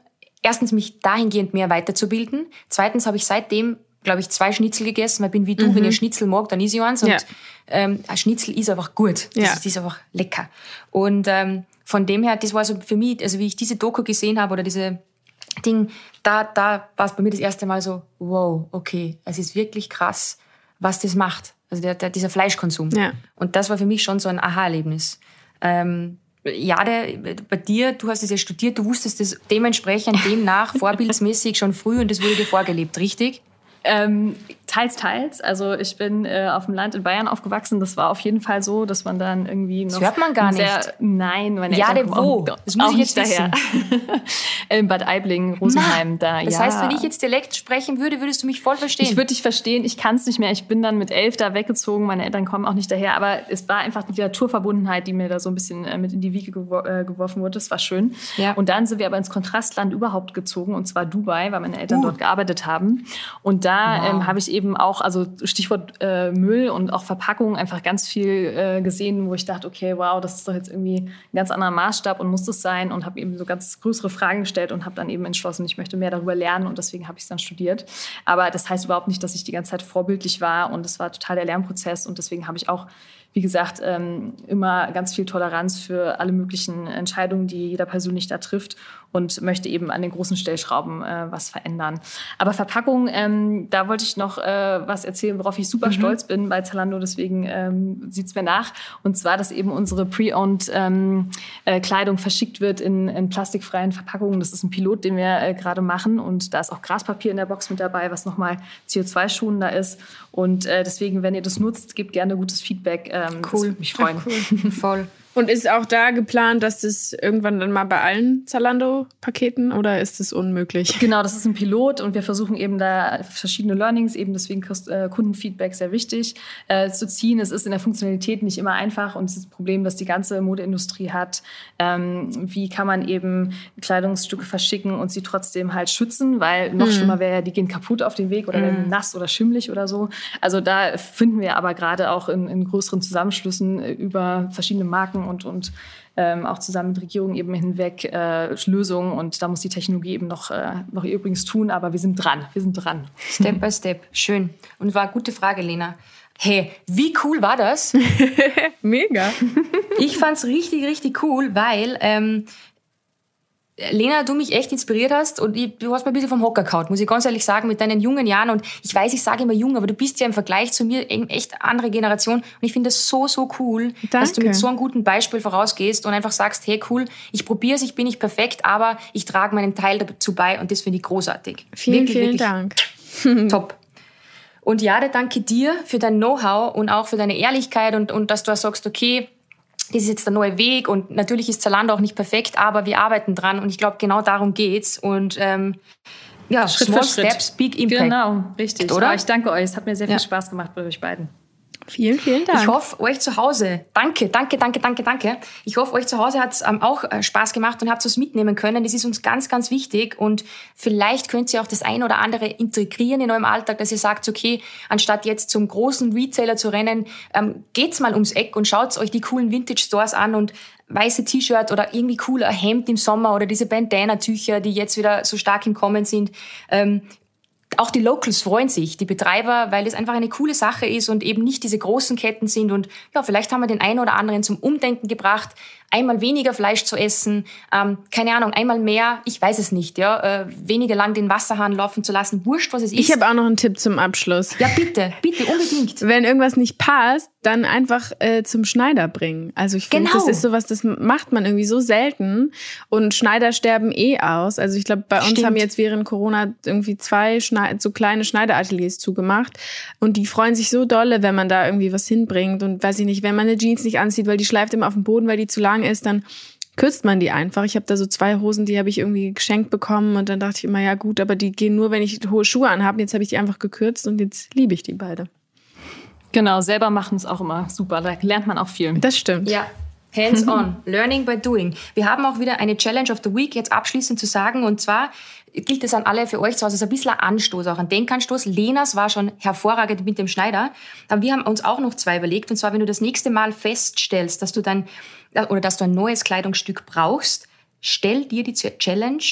Erstens mich dahingehend mehr weiterzubilden. Zweitens habe ich seitdem, glaube ich, zwei Schnitzel gegessen, weil ich bin wie du, mhm. wenn ich Schnitzel mag, dann ist ich eins. Und ja. ähm, ein Schnitzel ist einfach gut. Das, ja. ist, ist einfach lecker. Und ähm, von dem her, das war so für mich, also wie ich diese Doku gesehen habe oder diese Ding, da, da war es bei mir das erste Mal so, wow, okay, es ist wirklich krass, was das macht. Also der, der, dieser Fleischkonsum. Ja. Und das war für mich schon so ein Aha-Erlebnis. Ähm, ja, der, bei dir, du hast es ja studiert, du wusstest das dementsprechend demnach vorbildsmäßig schon früh und das wurde dir vorgelebt, richtig? Ähm, teils, teils. Also ich bin äh, auf dem Land in Bayern aufgewachsen. Das war auf jeden Fall so, dass man dann irgendwie noch. Das hört man gar sehr, nicht. Nein, meine ja, Eltern wo? Auch, das muss ich jetzt daher. in Bad Aibling, Rosenheim. Na, da, das ja. heißt, wenn ich jetzt Dialekt sprechen würde, würdest du mich voll verstehen. Ich würde dich verstehen. Ich kann es nicht mehr. Ich bin dann mit elf da weggezogen. Meine Eltern kommen auch nicht daher. Aber es war einfach die Naturverbundenheit, die mir da so ein bisschen äh, mit in die Wiege gewo äh, geworfen wurde. Das war schön. Ja. Und dann sind wir aber ins Kontrastland überhaupt gezogen, und zwar Dubai, weil meine Eltern uh. dort gearbeitet haben. Und da wow. ähm, habe ich eben auch, also Stichwort äh, Müll und auch Verpackung, einfach ganz viel äh, gesehen, wo ich dachte, okay, wow, das ist doch jetzt irgendwie ein ganz anderer Maßstab und muss das sein und habe eben so ganz größere Fragen gestellt und habe dann eben entschlossen, ich möchte mehr darüber lernen und deswegen habe ich es dann studiert. Aber das heißt überhaupt nicht, dass ich die ganze Zeit vorbildlich war und es war total der Lernprozess und deswegen habe ich auch wie gesagt, ähm, immer ganz viel Toleranz für alle möglichen Entscheidungen, die jeder persönlich da trifft und möchte eben an den großen Stellschrauben äh, was verändern. Aber Verpackung, ähm, da wollte ich noch äh, was erzählen, worauf ich super mhm. stolz bin bei Zalando, deswegen ähm, sieht mir nach. Und zwar, dass eben unsere Pre-Owned ähm, äh, Kleidung verschickt wird in, in, plastikfreien Verpackungen. Das ist ein Pilot, den wir äh, gerade machen und da ist auch Graspapier in der Box mit dabei, was nochmal CO2-schonender ist. Und äh, deswegen, wenn ihr das nutzt, gebt gerne gutes Feedback. Ähm, cool. Das würde mich freuen. Ja, cool. Voll. Und ist auch da geplant, dass das irgendwann dann mal bei allen Zalando-Paketen oder ist das unmöglich? Genau, das ist ein Pilot und wir versuchen eben da verschiedene Learnings, eben deswegen äh, Kundenfeedback sehr wichtig, äh, zu ziehen. Es ist in der Funktionalität nicht immer einfach und es ist das Problem, das die ganze Modeindustrie hat. Ähm, wie kann man eben Kleidungsstücke verschicken und sie trotzdem halt schützen, weil noch mhm. schlimmer wäre ja, die gehen kaputt auf dem Weg oder mhm. werden nass oder schimmlig oder so. Also da finden wir aber gerade auch in, in größeren Zusammenschlüssen äh, über verschiedene Marken und, und ähm, auch zusammen mit Regierungen eben hinweg äh, Lösungen. Und da muss die Technologie eben noch, äh, noch übrigens tun, aber wir sind dran. Wir sind dran. Step by Step. Schön. Und war eine gute Frage, Lena. Hey, wie cool war das? Mega. ich fand es richtig, richtig cool, weil ähm, Lena, du mich echt inspiriert hast und ich, du hast mir ein bisschen vom Hocker kaut, muss ich ganz ehrlich sagen, mit deinen jungen Jahren. Und ich weiß, ich sage immer jung, aber du bist ja im Vergleich zu mir echt andere Generation. Und ich finde das so, so cool, Danke. dass du mit so einem guten Beispiel vorausgehst und einfach sagst, hey cool, ich probiere es, ich bin nicht perfekt, aber ich trage meinen Teil dazu bei und das finde ich großartig. Vielen, wirklich, vielen Dank. Top. Und Jade, danke dir für dein Know-how und auch für deine Ehrlichkeit und, und dass du sagst, okay, das ist jetzt der neue Weg und natürlich ist Zalando auch nicht perfekt, aber wir arbeiten dran und ich glaube, genau darum geht's und ähm, ja, Schritt small steps, big impact. Genau, richtig. Oder? Aber ich danke euch, es hat mir sehr viel ja. Spaß gemacht bei euch beiden. Vielen, vielen Dank. Ich hoffe, euch zu Hause, danke, danke, danke, danke, danke. Ich hoffe, euch zu Hause hat es ähm, auch äh, Spaß gemacht und habt was mitnehmen können. Das ist uns ganz, ganz wichtig und vielleicht könnt ihr auch das ein oder andere integrieren in eurem Alltag, dass ihr sagt, okay, anstatt jetzt zum großen Retailer zu rennen, ähm, geht's mal ums Eck und schaut euch die coolen Vintage Stores an und weiße T-Shirt oder irgendwie cool ein Hemd im Sommer oder diese Bandana-Tücher, die jetzt wieder so stark im Kommen sind. Ähm, auch die Locals freuen sich, die Betreiber, weil es einfach eine coole Sache ist und eben nicht diese großen Ketten sind. Und ja, vielleicht haben wir den einen oder anderen zum Umdenken gebracht, einmal weniger Fleisch zu essen, ähm, keine Ahnung, einmal mehr, ich weiß es nicht, ja, äh, weniger lang den Wasserhahn laufen zu lassen, wurscht, was es ist. Ich habe auch noch einen Tipp zum Abschluss. Ja, bitte, bitte, unbedingt. Wenn irgendwas nicht passt, dann einfach äh, zum Schneider bringen. Also ich finde, genau. das ist sowas, das macht man irgendwie so selten und Schneider sterben eh aus. Also ich glaube, bei uns Stimmt. haben jetzt während Corona irgendwie zwei Schneid so kleine Schneiderateliers zugemacht und die freuen sich so dolle, wenn man da irgendwie was hinbringt und weiß ich nicht, wenn man eine Jeans nicht anzieht, weil die schleift immer auf dem Boden, weil die zu lang lang ist, dann kürzt man die einfach. Ich habe da so zwei Hosen, die habe ich irgendwie geschenkt bekommen und dann dachte ich immer, ja gut, aber die gehen nur, wenn ich hohe Schuhe anhabe. Jetzt habe ich die einfach gekürzt und jetzt liebe ich die beide. Genau, selber machen ist auch immer super. Da lernt man auch viel. Das stimmt. Ja, Hands-on, Learning by Doing. Wir haben auch wieder eine Challenge of the Week jetzt abschließend zu sagen und zwar gilt es an alle für euch zu Hause, so ein bisschen ein Anstoß, auch ein Denkanstoß. Lenas war schon hervorragend mit dem Schneider. Aber wir haben uns auch noch zwei überlegt und zwar, wenn du das nächste Mal feststellst, dass du dann oder dass du ein neues Kleidungsstück brauchst, stell dir die Challenge,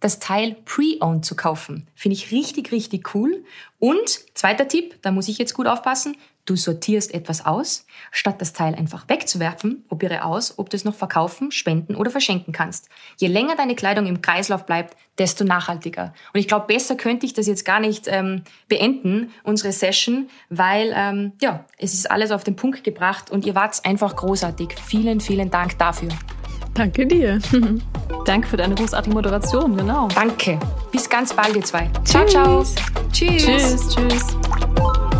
das Teil pre-owned zu kaufen. Finde ich richtig, richtig cool. Und zweiter Tipp, da muss ich jetzt gut aufpassen, Du sortierst etwas aus, statt das Teil einfach wegzuwerfen, probiere aus, ob du es noch verkaufen, spenden oder verschenken kannst. Je länger deine Kleidung im Kreislauf bleibt, desto nachhaltiger. Und ich glaube, besser könnte ich das jetzt gar nicht ähm, beenden, unsere Session, weil ähm, ja, es ist alles auf den Punkt gebracht und ihr wart einfach großartig. Vielen, vielen Dank dafür. Danke dir. Danke für deine großartige Moderation, genau. Danke. Bis ganz bald, ihr zwei. Ciao, ciao. Tschüss. Tschüss. Tschüss.